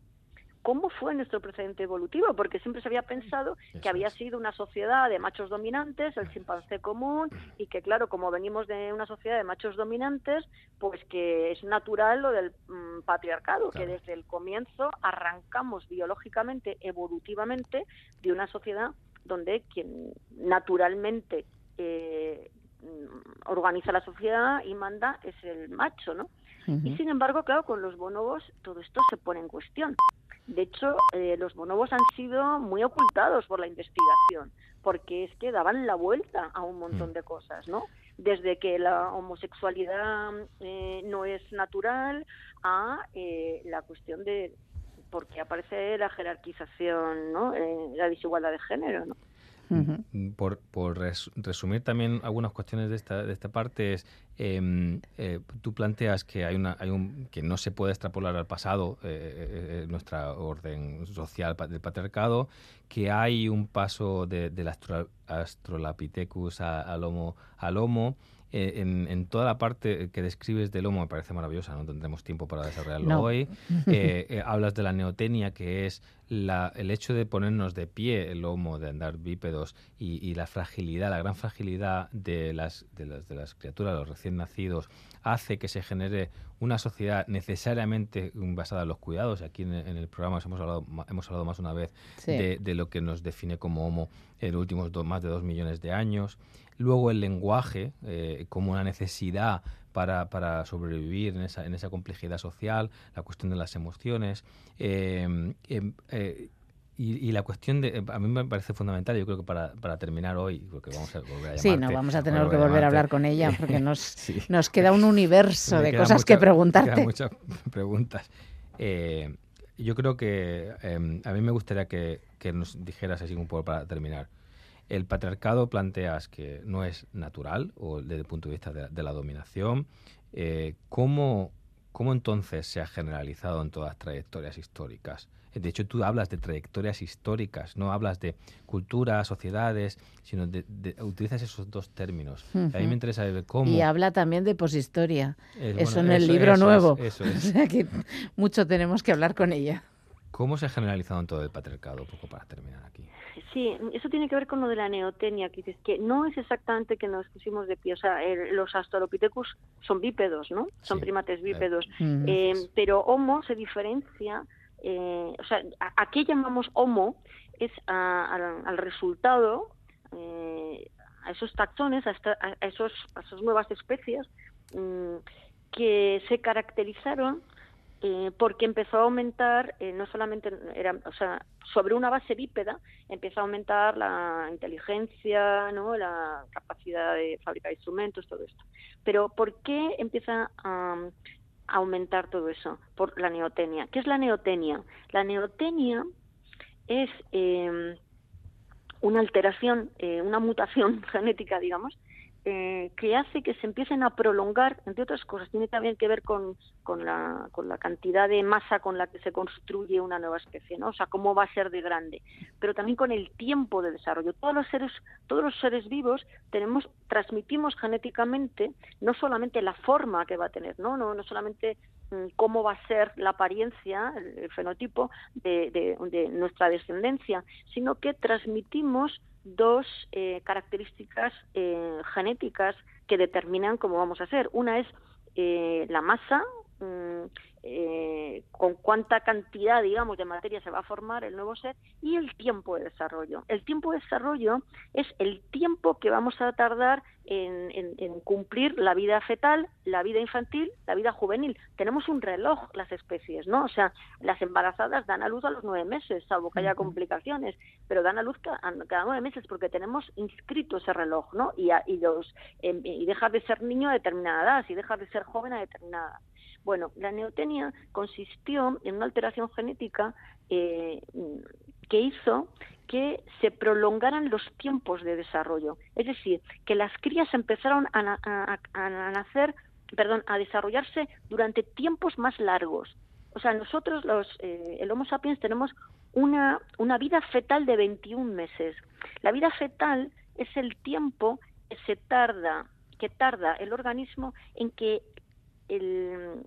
cómo fue nuestro precedente evolutivo, porque siempre se había pensado que había sido una sociedad de machos dominantes, el chimpancé común, y que claro, como venimos de una sociedad de machos dominantes, pues que es natural lo del mm, patriarcado, que desde el comienzo arrancamos biológicamente, evolutivamente, de una sociedad donde quien naturalmente eh, organiza la sociedad y manda es el macho, ¿no? Y sin embargo, claro, con los bonobos todo esto se pone en cuestión. De hecho, eh, los bonobos han sido muy ocultados por la investigación, porque es que daban la vuelta a un montón de cosas, ¿no? Desde que la homosexualidad eh, no es natural a eh, la cuestión de por qué aparece la jerarquización, ¿no? Eh, la desigualdad de género, ¿no? Mm, Por, por res- resumir también algunas cuestiones de esta, parte es, em, eh, tú planteas que hay una, hay un, que no se puede extrapolar al pasado eh, eh, nuestra orden social del patriarcado, que hay un paso de, del astro- Astrolopithecus a- al Homo, al homo eh, en, en toda la parte que describes del Homo me parece maravillosa, no tendremos tiempo para desarrollarlo No. hoy. Eh, eh, hablas de la neotenia, que es la, el hecho de ponernos de pie el Homo, de andar bípedos, y, y la fragilidad, la gran fragilidad de las, de, las, de las criaturas, los recién nacidos, hace que se genere una sociedad necesariamente basada en los cuidados. Aquí en, en el programa hemos hablado, hemos hablado más una vez Sí. de, de lo que nos define como Homo en los últimos do- más de dos millones de años. Luego el lenguaje eh, como una necesidad para, para sobrevivir en esa, en esa complejidad social, la cuestión de las emociones. eh, em, eh, y, y la cuestión de, a mí me parece fundamental, yo creo que para, para terminar hoy, porque vamos a volver a Sí, no, llamarte, vamos a tener que volver a llamarte. hablar con ella porque nos, Sí. nos queda un universo de cosas que preguntarte. quedan muchas preguntas. Eh, yo creo que eh, a mí me gustaría que, que nos dijeras así un poco para terminar. El patriarcado planteas que no es natural o desde el punto de vista de, de la dominación. Eh, ¿cómo, ¿Cómo entonces se ha generalizado en todas las trayectorias históricas? De hecho, tú hablas de trayectorias históricas, no hablas de culturas, sociedades, sino de, de- utilizas esos dos términos. A mí me interesa ver cómo. Y habla también de poshistoria. Eh, eso bueno, en el libro eso es, nuevo. eso O es. sea que mucho tenemos que hablar con ella. ¿Cómo se ha generalizado en todo el patriarcado? Un poco para terminar aquí. Sí, eso tiene que ver con lo de la neotenia, que dices que no es exactamente que nos pusimos de pie, o sea, el- los Australopithecus son bípedos, ¿no? Son primates bípedos, Mm. Eh, pero Homo se diferencia, eh, o sea, a, a qué llamamos Homo es a- al- al resultado, eh, a esos taxones, a, esta- a esos, a esas nuevas especies mm, que se caracterizaron eh, porque empezó a aumentar, eh, no solamente era, o sea, sobre una base bípeda, empezó a aumentar la inteligencia, ¿no? la capacidad de fabricar instrumentos, todo esto. Pero ¿por qué empieza a, a aumentar todo eso? Por la neotenia. ¿Qué es la neotenia? La neotenia es eh, una alteración, una mutación genética, digamos, eh, que hace que se empiecen a prolongar, entre otras cosas, tiene también que ver con, con, la, la cantidad de masa con la que se construye una nueva especie, ¿no? O sea, cómo va a ser de grande, pero también con el tiempo de desarrollo. Todos los seres, todos los seres vivos tenemos, transmitimos genéticamente no solamente la forma que va a tener, no, no, no solamente mm, cómo va a ser la apariencia, el, el fenotipo de, de- de nuestra descendencia, sino que transmitimos dos eh, características eh, genéticas que determinan cómo vamos a ser. Una es eh, la masa, mm, eh, con cuánta cantidad, digamos, de materia se va a formar el nuevo ser y el tiempo de desarrollo. El tiempo de desarrollo es el tiempo que vamos a tardar en, en- en cumplir la vida fetal, la vida infantil, la vida juvenil. Tenemos un reloj las especies, ¿no? O sea, las embarazadas dan a luz a los nueve meses, salvo que haya complicaciones, pero dan a luz ca- a- cada nueve meses porque tenemos inscrito ese reloj, ¿no? Y, a- y, los, em, y dejas de ser niño a determinada edad, y dejas de ser joven a determinada edad. Bueno, la neotenia consistió en una alteración genética eh, que hizo que se prolongaran los tiempos de desarrollo. Es decir, que las crías empezaron a, na- a- a- a nacer, perdón, a desarrollarse durante tiempos más largos. O sea, nosotros, los, eh, el Homo sapiens, tenemos una, una vida fetal de 21 meses. La vida fetal es el tiempo que se tarda, que tarda el organismo en que el,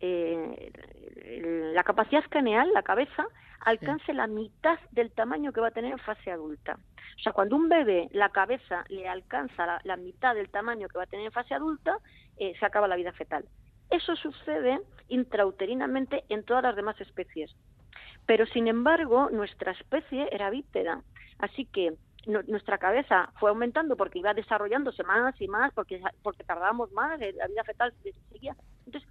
eh, el- la capacidad craneal, la cabeza, alcance la mitad del tamaño que va a tener en fase adulta. O sea, cuando un bebé la cabeza le alcanza la, la mitad del tamaño que va a tener en fase adulta, eh, se acaba la vida fetal. Eso sucede intrauterinamente en todas las demás especies. Pero, sin embargo, nuestra especie era bípeda. Así que nuestra cabeza fue aumentando porque iba desarrollándose más y más, porque, porque tardábamos más, eh, la vida fetal seguía. Entonces,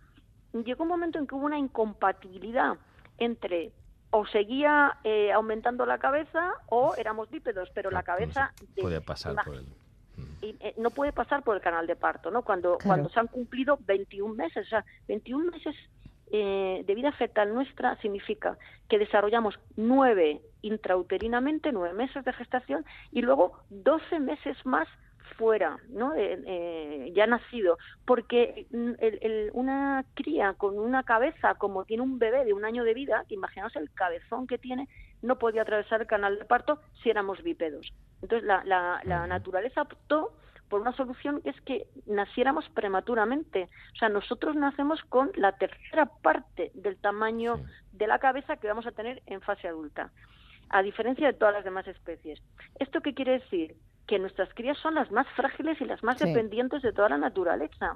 llegó un momento en que hubo una incompatibilidad entre o seguía eh, aumentando la cabeza o éramos bípedos, pero la cabeza de- Puede pasar ima- por el... y, eh, no puede pasar por el canal de parto, ¿no? Cuando, Claro. cuando se han cumplido 21 meses, o sea, 21 meses eh, de vida fetal nuestra significa que desarrollamos nueve intrauterinamente, nueve meses de gestación y luego 12 meses más fuera, ¿no? Eh, eh, ya nacido, porque mm, el- el- una cría con una cabeza como tiene un bebé de un año de vida, que imaginaos el cabezón que tiene, no podía atravesar el canal de parto si éramos bípedos. Entonces la, la, la naturaleza optó por una solución que es que naciéramos prematuramente. O sea, nosotros nacemos con la tercera parte del tamaño de la cabeza que vamos a tener en fase adulta, a diferencia de todas las demás especies. ¿Esto qué quiere decir? Que nuestras crías son las más frágiles y las más Sí. dependientes de toda la naturaleza.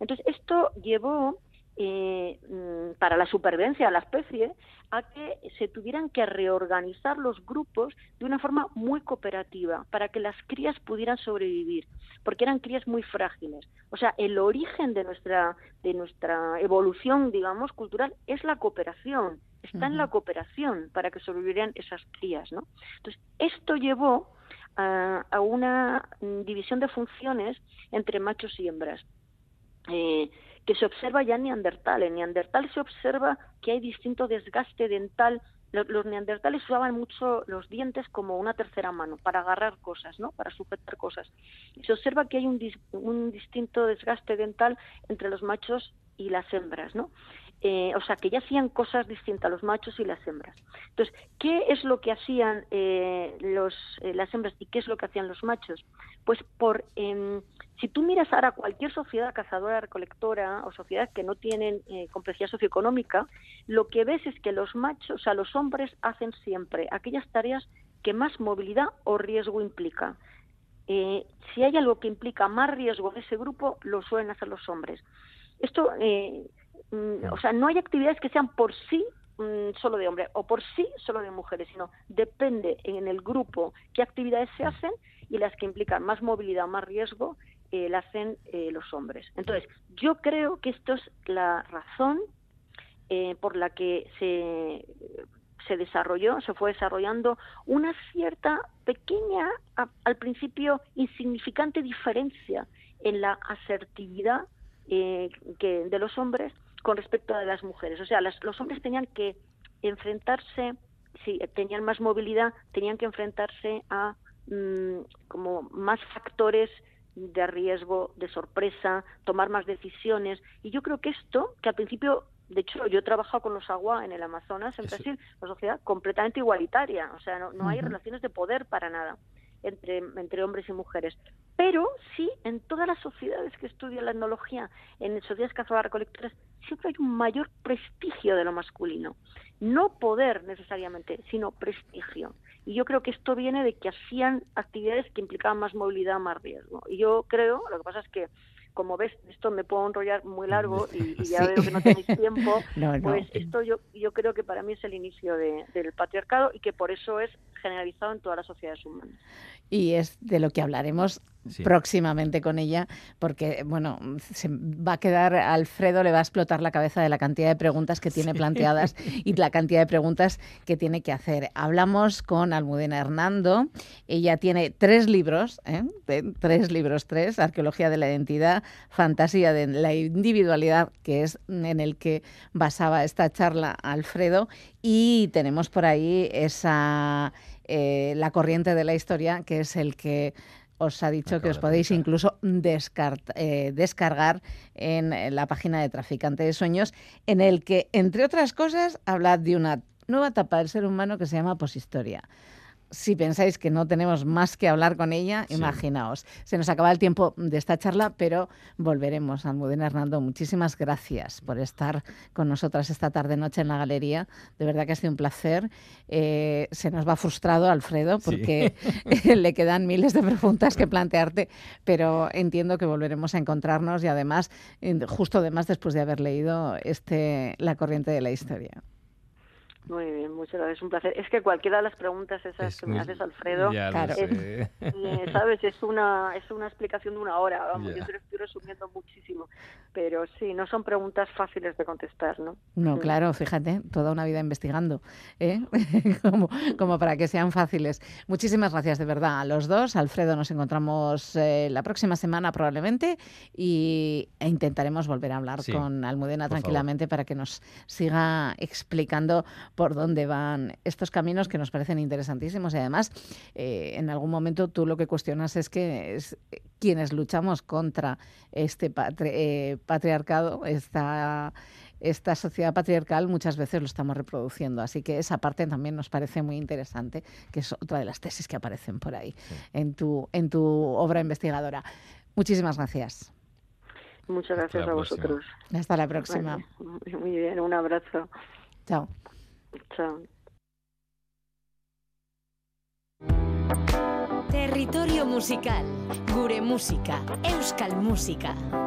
Entonces, esto llevó eh, mm, para la supervivencia de la especie a que se tuvieran que reorganizar los grupos de una forma muy cooperativa para que las crías pudieran sobrevivir, porque eran crías muy frágiles. O sea, el origen de nuestra de nuestra evolución, digamos, cultural es la cooperación. Está en la cooperación para que sobrevivieran esas crías, ¿no? Entonces, esto llevó a, a una mm, división de funciones entre machos y hembras eh, que se observa ya en Neandertal. En Neandertal se observa que hay distinto desgaste dental. Lo- Los neandertales usaban mucho los dientes como una tercera mano para agarrar cosas, ¿no? Para sujetar cosas. Y se observa que hay un distinto desgaste dental entre los machos y las hembras, ¿no? Eh, o sea, que ya hacían cosas distintas los machos y las hembras. Entonces, ¿qué es lo que hacían eh, los, eh, las hembras y qué es lo que hacían los machos? Pues por, em, si tú miras ahora cualquier sociedad cazadora, recolectora o sociedad que no tienen eh, complejidad socioeconómica, lo que ves es que los machos, o sea, los hombres hacen siempre aquellas tareas que más movilidad o riesgo implica. Eh, si hay algo que implica más riesgo en ese grupo, lo suelen hacer los hombres. Esto, eh, mm, o sea, no hay actividades que sean por sí mm, solo de hombres o por sí solo de mujeres, sino depende en el grupo qué actividades se hacen y las que implican más movilidad o más riesgo eh, la hacen eh, los hombres. Entonces, yo creo que esto es la razón eh, por la que se, se desarrolló, se fue desarrollando una cierta pequeña, al principio insignificante diferencia en la asertividad eh, que, de los hombres con respecto a las mujeres. O sea, las- los hombres tenían que enfrentarse, si tenían más movilidad, tenían que enfrentarse a mm, como más factores de riesgo, de sorpresa, tomar más decisiones. Y yo creo que esto, que al principio, de hecho, yo he trabajado con los agua en el Amazonas, en Brasil, una sociedad completamente igualitaria, o sea, no, no hay relaciones de poder para nada entre, entre hombres y mujeres. Pero sí, en todas las sociedades que estudian la etnología, en sociedades cazadoras recolectoras, siempre hay un mayor prestigio de lo masculino. No poder necesariamente, sino prestigio. Y yo creo que esto viene de que hacían actividades que implicaban más movilidad, más riesgo. Y yo creo, lo que pasa es que, como ves, esto me puedo enrollar muy largo y, y ya Sí. veo que no tenéis tiempo, No, no. pues esto yo, yo creo que para mí es el inicio de- del patriarcado y que por eso es generalizado en todas las sociedades humanas. Y es de lo que hablaremos Sí. próximamente con ella, porque, bueno, se va a quedar, Alfredo le va a explotar la cabeza de la cantidad de preguntas que tiene planteadas y la cantidad de preguntas que tiene que hacer. Hablamos con Almudena Hernando, ella tiene tres libros, ¿eh? Tres libros, tres, Arqueología de la Identidad, Fantasía de la Individualidad, que es en el que basaba esta charla Alfredo, y tenemos por ahí esa eh, la corriente de la historia, que es el que os ha dicho que os podéis incluso eh, descargar en eh, la página de Traficante de Sueños, en el que, entre otras cosas, habla de una nueva etapa del ser humano que se llama poshistoria. Si pensáis que no tenemos más que hablar con ella, imaginaos. Se nos acaba el tiempo de esta charla, pero volveremos. Almudena Hernando, muchísimas gracias por estar con nosotras esta tarde-noche en la galería. De verdad que ha sido un placer. Eh, se nos va frustrado Alfredo porque le quedan miles de preguntas que plantearte, pero entiendo que volveremos a encontrarnos y además, justo además después de haber leído este La corriente de la historia. Muy bien, muchas gracias, es un placer. Es que cualquiera de las preguntas esas Es que me haces, Alfredo, Ya lo es, sé. eh, sabes, es una es una explicación de una hora, vamos, Ya. yo te lo estoy resumiendo muchísimo, pero sí, no son preguntas fáciles de contestar, ¿no? No, claro, fíjate, toda una vida investigando, ¿eh? como, como para que sean fáciles. Muchísimas gracias de verdad a los dos. Alfredo, nos encontramos eh, la próxima semana probablemente y, e intentaremos volver a hablar Sí, con Almudena por favor. tranquilamente para que nos siga explicando por dónde van estos caminos que nos parecen interesantísimos y además eh, en algún momento tú lo que cuestionas es que es, quienes luchamos contra este patri- eh, patriarcado, esta, esta sociedad patriarcal, muchas veces lo estamos reproduciendo. Así que esa parte también nos parece muy interesante, que es otra de las tesis que aparecen por ahí en, tu, en tu obra investigadora. Muchísimas gracias. Muchas gracias a próxima. vosotros. Hasta la próxima. Vale, Muy bien, un abrazo. Chao. Territorio musical. Gure musika. Euskal musika.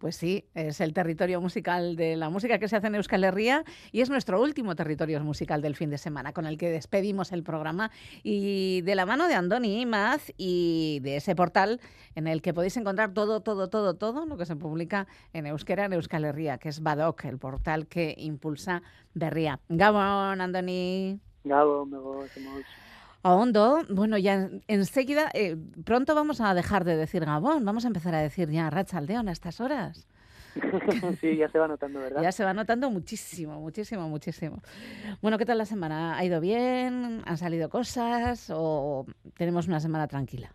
Pues sí, es el territorio musical de la música que se hace en Euskal Herria y es nuestro último territorio musical del fin de semana con el que despedimos el programa y de la mano de Andoni Imaz y de ese portal en el que podéis encontrar todo, todo, todo, todo lo que se publica en euskera en Euskal Herria, que es Badoc, el portal que impulsa Berria. Gabon, Andoni. Gabo, me gozamos. A Hondo, bueno, ya enseguida, eh, pronto vamos a dejar de decir Gabón, vamos a empezar a decir ya Rachaldeón a estas horas. sí, ya se va notando, ¿verdad? Ya se va notando muchísimo, muchísimo, muchísimo. Bueno, ¿qué tal la semana? ¿Ha ido bien? ¿Han salido cosas? ¿O tenemos una semana tranquila?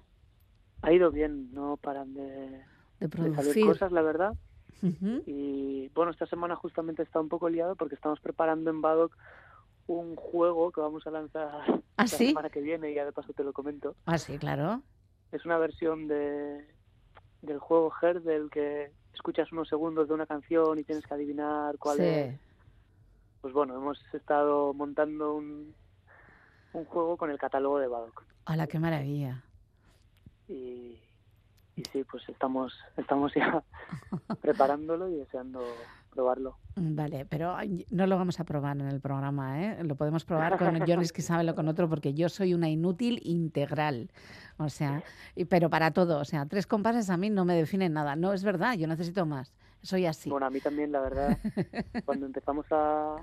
Ha ido bien, no paran de, De de producir. salir cosas, la verdad. Y bueno, esta semana justamente está un poco liado porque estamos preparando en Badoc un juego que vamos a lanzar ¿Ah, la sí? semana que viene y ya de paso te lo comento. Ah, sí, claro. Es una versión de del juego Her del que escuchas unos segundos de una canción y tienes que adivinar cuál Sí. es. Pues bueno, hemos estado montando un, un juego con el catálogo de Badoc. ¡Hala, qué maravilla! y, y sí, pues estamos estamos ya preparándolo y deseando probarlo. Vale, pero no lo vamos a probar en el programa, ¿eh? Lo podemos probar con Jonis que sabe lo con otro, porque yo soy una inútil integral. O sea, y- pero para todo. O sea, tres compases a mí no me definen nada. No es verdad, yo necesito más. Soy así. Bueno, a mí también, la verdad, cuando empezamos a,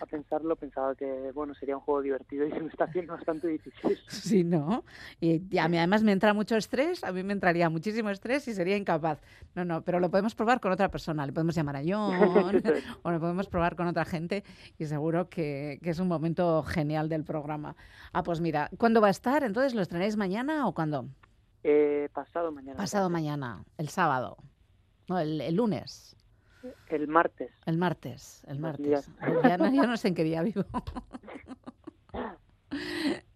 a pensarlo, pensaba que, bueno, sería un juego divertido y se me está haciendo bastante difícil. Sí, ¿no? Y, a mí además me entra mucho estrés, a mí me entraría muchísimo estrés y sería incapaz. No, no, pero lo podemos probar con otra persona, le podemos llamar a John o lo podemos probar con otra gente y seguro que, que es un momento genial del programa. Ah, pues mira, ¿cuándo va a estar? Entonces, ¿lo estrenáis mañana o cuándo? Eh, pasado mañana. Pasado mañana, el sábado. No, el, el lunes. El martes. El martes, el martes. días. Ya no, yo no sé en qué día vivo.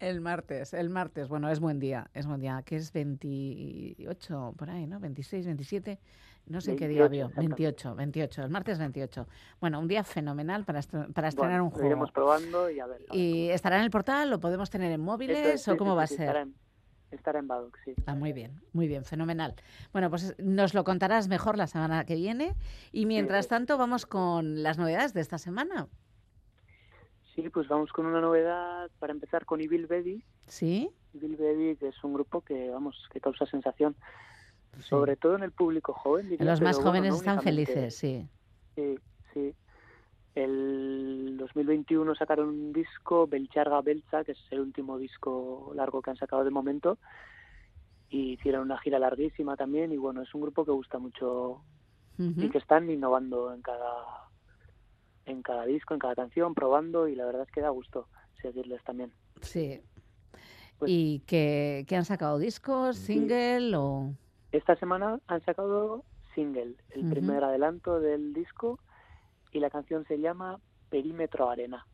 El martes, el martes. Bueno, es buen día, es buen día. Que es 28, por ahí, ¿no? 26, 27. No sé en qué día 28, exactamente. 28, 28. El martes 28. Bueno, un día fenomenal para, para estrenar Bueno, un lo juego. iremos probando y a ver. ¿Y estará en el portal? ¿Lo podemos tener en móviles es, o cómo sí, va a ser? Estará en, Badoc, sí. Ah, muy bien, muy bien, fenomenal. Bueno, pues nos lo contarás mejor la semana que viene. Y mientras tanto, vamos con las novedades de esta semana. Sí, pues vamos con una novedad para empezar con Evil Baby. ¿Sí? Evil Baby, que es un grupo que, vamos, que causa sensación, sobre todo en el público joven. diría, Los más bueno, jóvenes no están únicamente. felices, sí. Sí, sí. El 2021 sacaron un disco, Belcharga Belcha, que es el último disco largo que han sacado de momento. Y hicieron una gira larguísima también. Y bueno, es un grupo que gusta mucho y que están innovando en cada en cada disco, en cada canción, probando. Y la verdad es que da gusto seguirles también. Sí. Pues ¿Y que, han sacado discos, single o...? Esta semana han sacado single, el primer adelanto del disco. Y la canción se llama perimetroarena.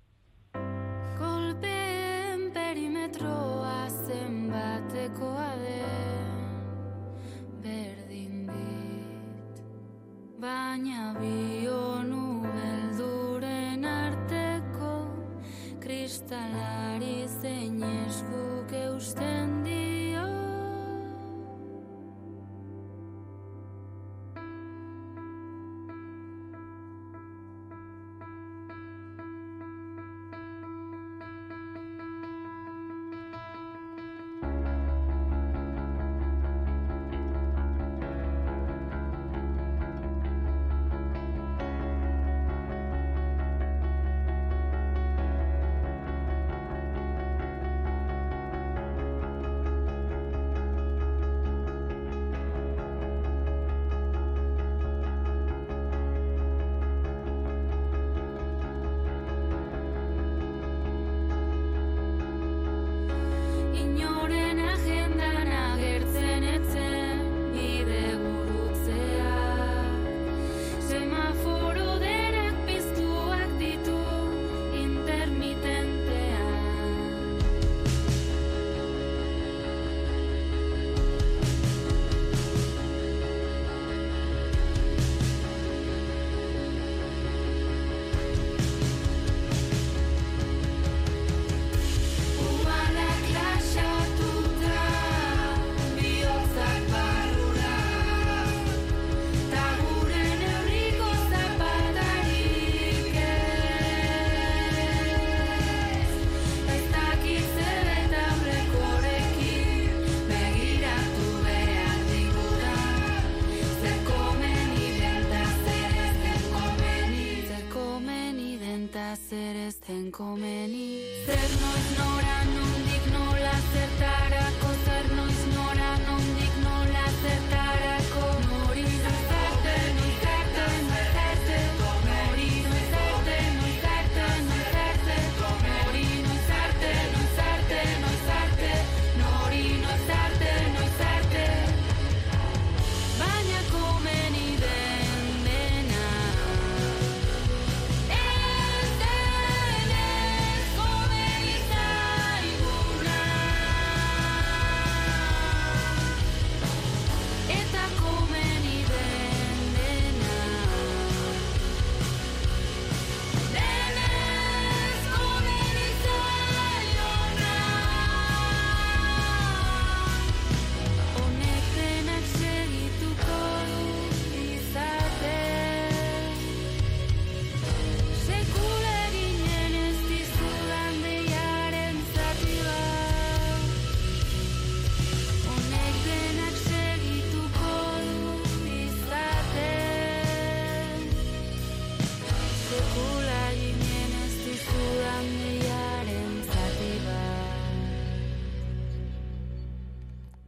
Kolpeen perimetroa zenbatekoa den berdin dit Baina bionu belduren arteko kristalari zein eskuk eusten den komeni. Zer noiz nora nondik nola zertarako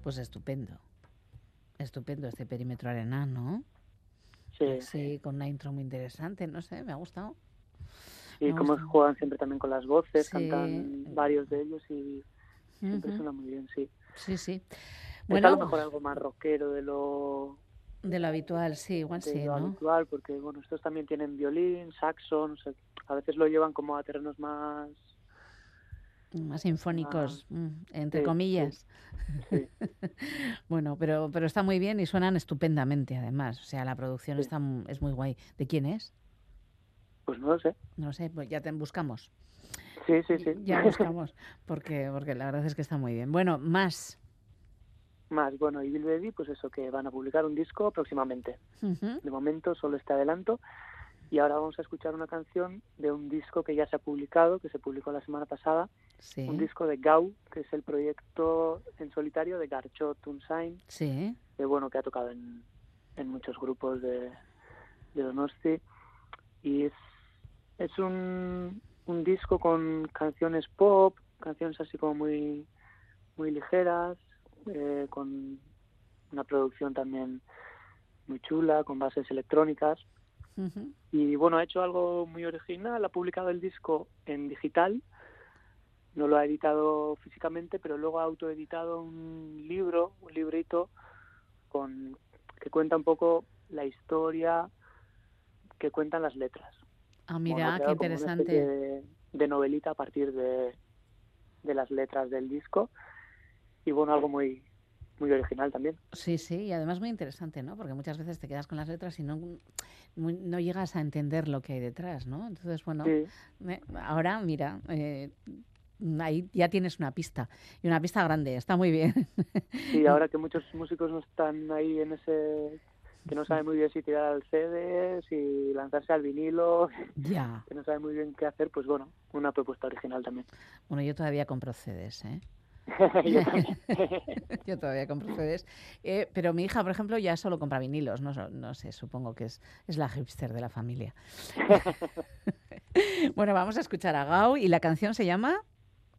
Pues estupendo. Estupendo este perímetro arena, ¿no? Sí. Sí, con una intro muy interesante, no sé, me ha gustado. Y Me gusta. juegan siempre también con las voces, Sí. cantan varios de ellos y siempre suena muy bien, sí. Sí, sí. Bueno, a lo mejor algo más rockero de lo, de lo habitual, sí, igual de sí, lo ¿no? habitual, porque bueno, estos también tienen violín, saxo, no sé, a veces lo llevan como a terrenos más Más sinfónicos, mm, entre sí, comillas. bueno, pero, pero está muy bien y suenan estupendamente, además. O sea, la producción está, es muy guay. ¿De quién es? Pues no lo sé. No sé, pues ya te buscamos. Sí, sí, sí. Ya buscamos, porque, porque la verdad es que está muy bien. Bueno, más. Más, bueno, y Bill Baby, pues eso, que van a publicar un disco próximamente. De momento solo este adelanto. Y ahora vamos a escuchar una canción de un disco que ya se ha publicado, que se publicó la semana pasada. Sí. Un disco de Gau, que es el proyecto en solitario de Garchot Tunsain, Sí. que bueno, que ha tocado en, en muchos grupos de, de Donosti. Y es, es un, un disco con canciones pop, canciones así como muy, muy ligeras, eh, con una producción también muy chula, con bases electrónicas. Y bueno, ha hecho algo muy original, ha publicado el disco en digital, no lo ha editado físicamente, pero luego ha autoeditado un libro, un librito con que cuenta un poco la historia que cuentan las letras. Ah, mira, qué interesante. de, de novelita a partir de, de las letras del disco y bueno, algo muy muy original también. Sí, sí, y además muy interesante, ¿no? Porque muchas veces te quedas con las letras y no, muy- no llegas a entender lo que hay detrás, ¿no? Entonces, bueno, Sí. eh, ahora, mira, eh, ahí ya tienes una pista, y una pista grande, está muy bien. Y ahora que muchos músicos no están ahí en ese que no saben muy bien si tirar al CD, si lanzarse al vinilo, Ya. que no saben muy bien qué hacer, pues bueno, una propuesta original también. Bueno, yo todavía compro CDs, ¿eh? Yo. Yo todavía compro CDs. Eh, pero mi hija, por ejemplo, ya solo compra vinilos. No, no sé, supongo que es, es la hipster de la familia. bueno, vamos a escuchar a Gau y la canción se llama...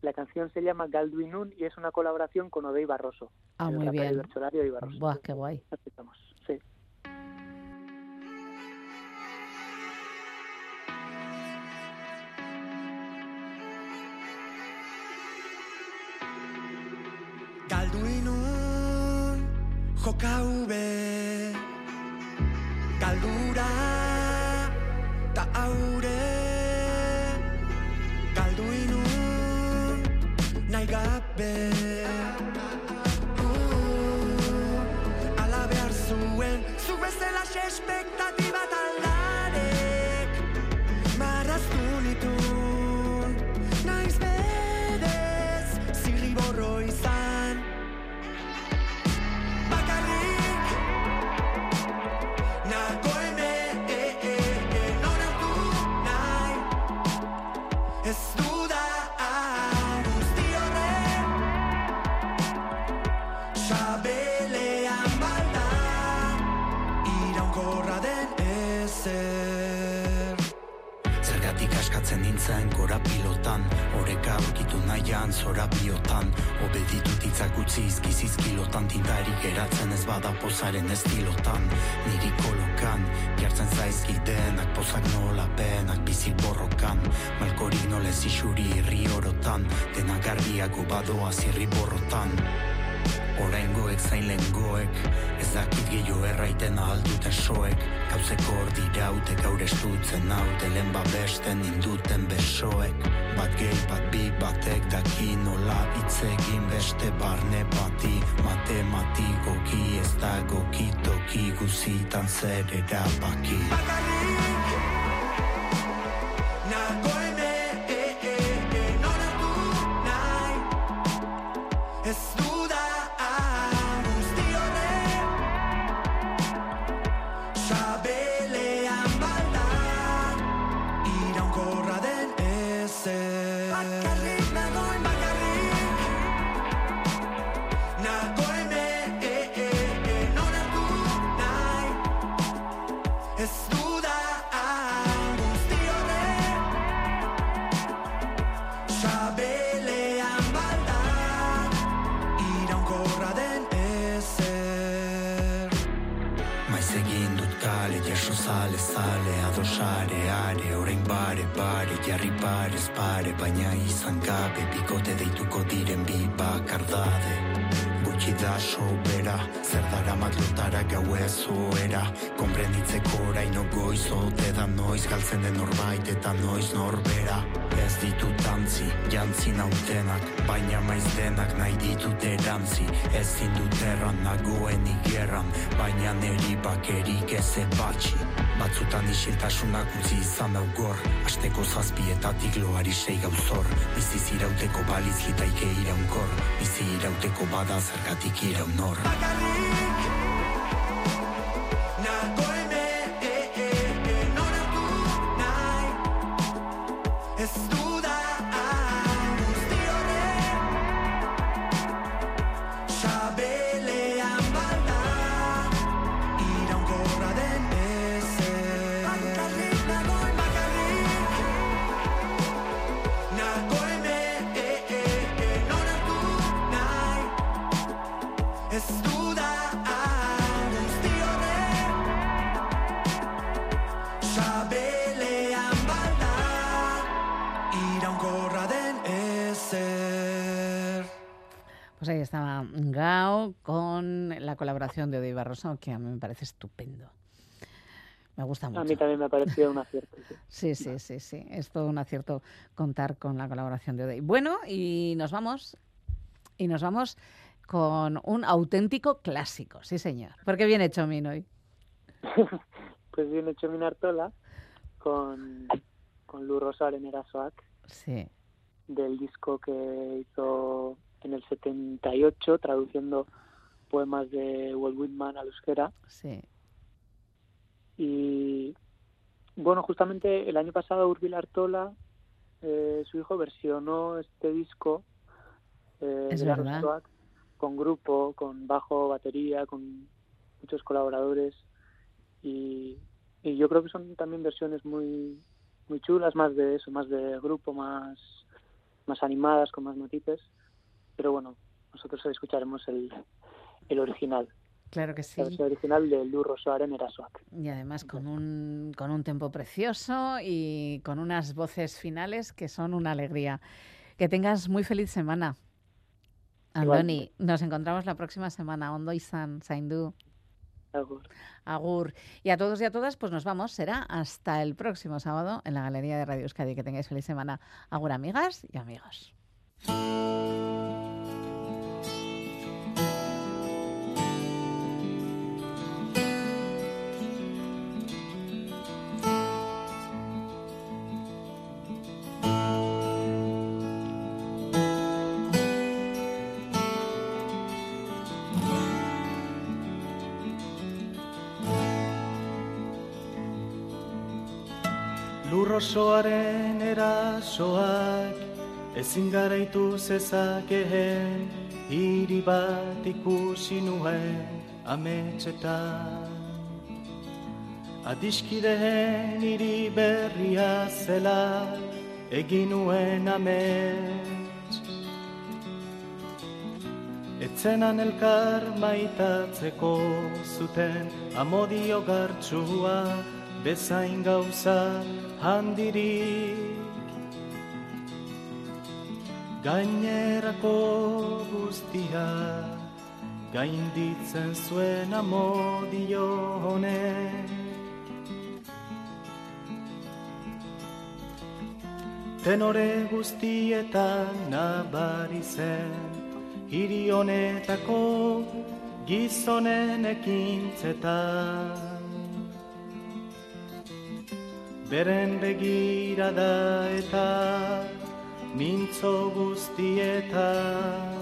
La canción se llama Galduinun y es una colaboración con Odey Barroso. Ah, muy bien. bertsolario Odey Barroso. Buah, qué guay. Escuchamos, sí. Galdu inun nahi gabe. Uh, Ala behar zuen Zu bezala espektatiba Oreka aurkitu nahian zora biotan Obeditut hitzak utzi izkizizkilotan Tintari geratzen ez bada pozaren estilotan. Niri kolokan Jartzen zaizkitenak pozak nola penak bizi borrokan. Malkorik nolez isuri irri orotan Dena garbiago badoa zirri borrotan Oraingoek zain lehengoek Ez dakit gehiago erraiten ahalduten soek. Gauzek hor diraute gaur estutzen haute Lehen babesten induten besoek. Bat gehi bat bi batek daki nola hitz egin beste barne bati. Matematikoki ez da gokitoki guzitan zer erabaki. Nago bada zergatik Barroso, que a mí me parece estupendo. Me gusta mucho. A mí también me ha parecido un acierto. sí. Sí, sí, sí, sí. Es todo un acierto contar con la colaboración de Odey. Bueno, y nos vamos, y nos vamos con un auténtico clásico, sí señor. Porque viene Chomin hoy. Pues viene Chomin Artola con, con Lu Rosal en Erasoak, Sí. del disco que hizo en el 78, traduciendo poemas de Walt Whitman al euskera. Sí. Y bueno, justamente el año pasado Urbil Artola, eh, su hijo, versionó este disco eh, Es de verdad. Con grupo, con bajo, batería, con muchos colaboradores. Y, y yo creo que son también versiones muy muy chulas, más de eso, más de grupo, más, más animadas, con más matices. Pero bueno, nosotros escucharemos el, el original. Claro que sí. La versión original de Lu Rosoar en Erasoak. Y además con un, con un tempo precioso y con unas voces finales que son una alegría. Que tengas muy feliz semana. Andoni, nos encontramos la próxima semana. Ondo izan, zaindu. Agur. Agur. Y a todos y a todas, pues nos vamos. Será hasta el próximo sábado en la Galería de Radio Euskadi. Que tengáis feliz semana. Agur, amigas y amigos. Lurrosoaren erasoak ezin garaitu zezakeen hiri bat ikusi nuen ametsetan. Adiskideen hiri berria zela egin nuen amets. Etzenan elkar maitatzeko zuten amodio gartxua bezain gauza handirik. Gainerako guztia gainditzen zuen amodio honek. Tenore guztietan nabari zen hiri honetako gizonen ekintzetan beren begirada eta mintzo guztietan.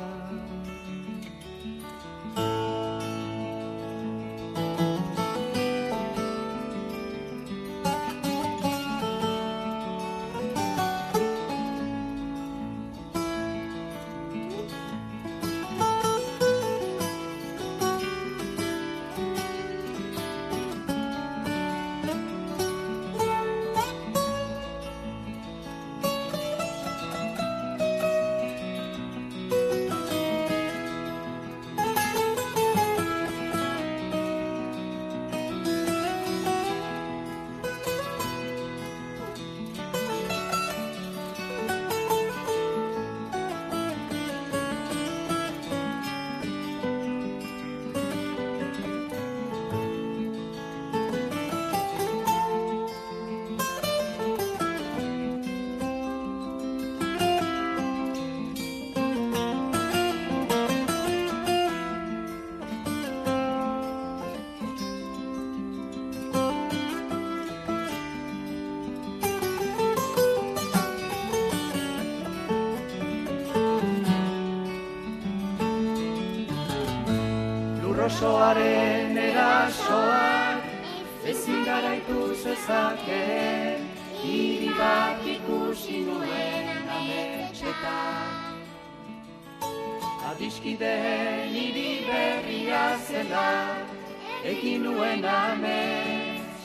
Amets.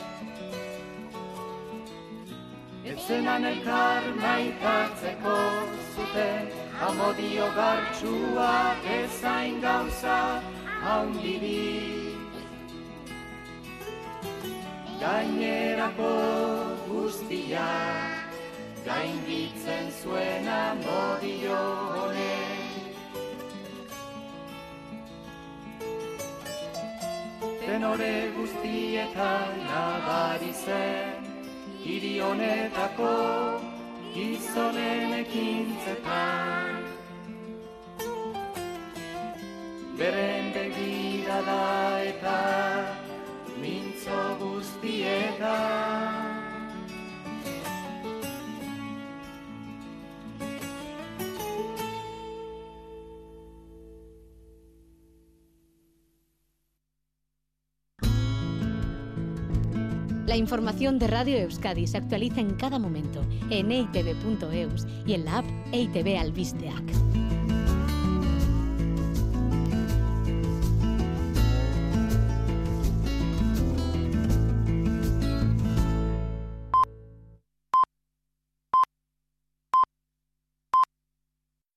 Etzenan elkar maitatzeko zuten amodio gartxua bezain gauza handirik. Gainerako guztia gainditzen zuen amodio tenore guztietan nabari zen, hiri honetako gizonen ekintzetan. Beren begirada eta mintzo guztietan. La información de Radio Euskadi se actualiza en cada momento en eitv.eus y en la app EITB Albisteac.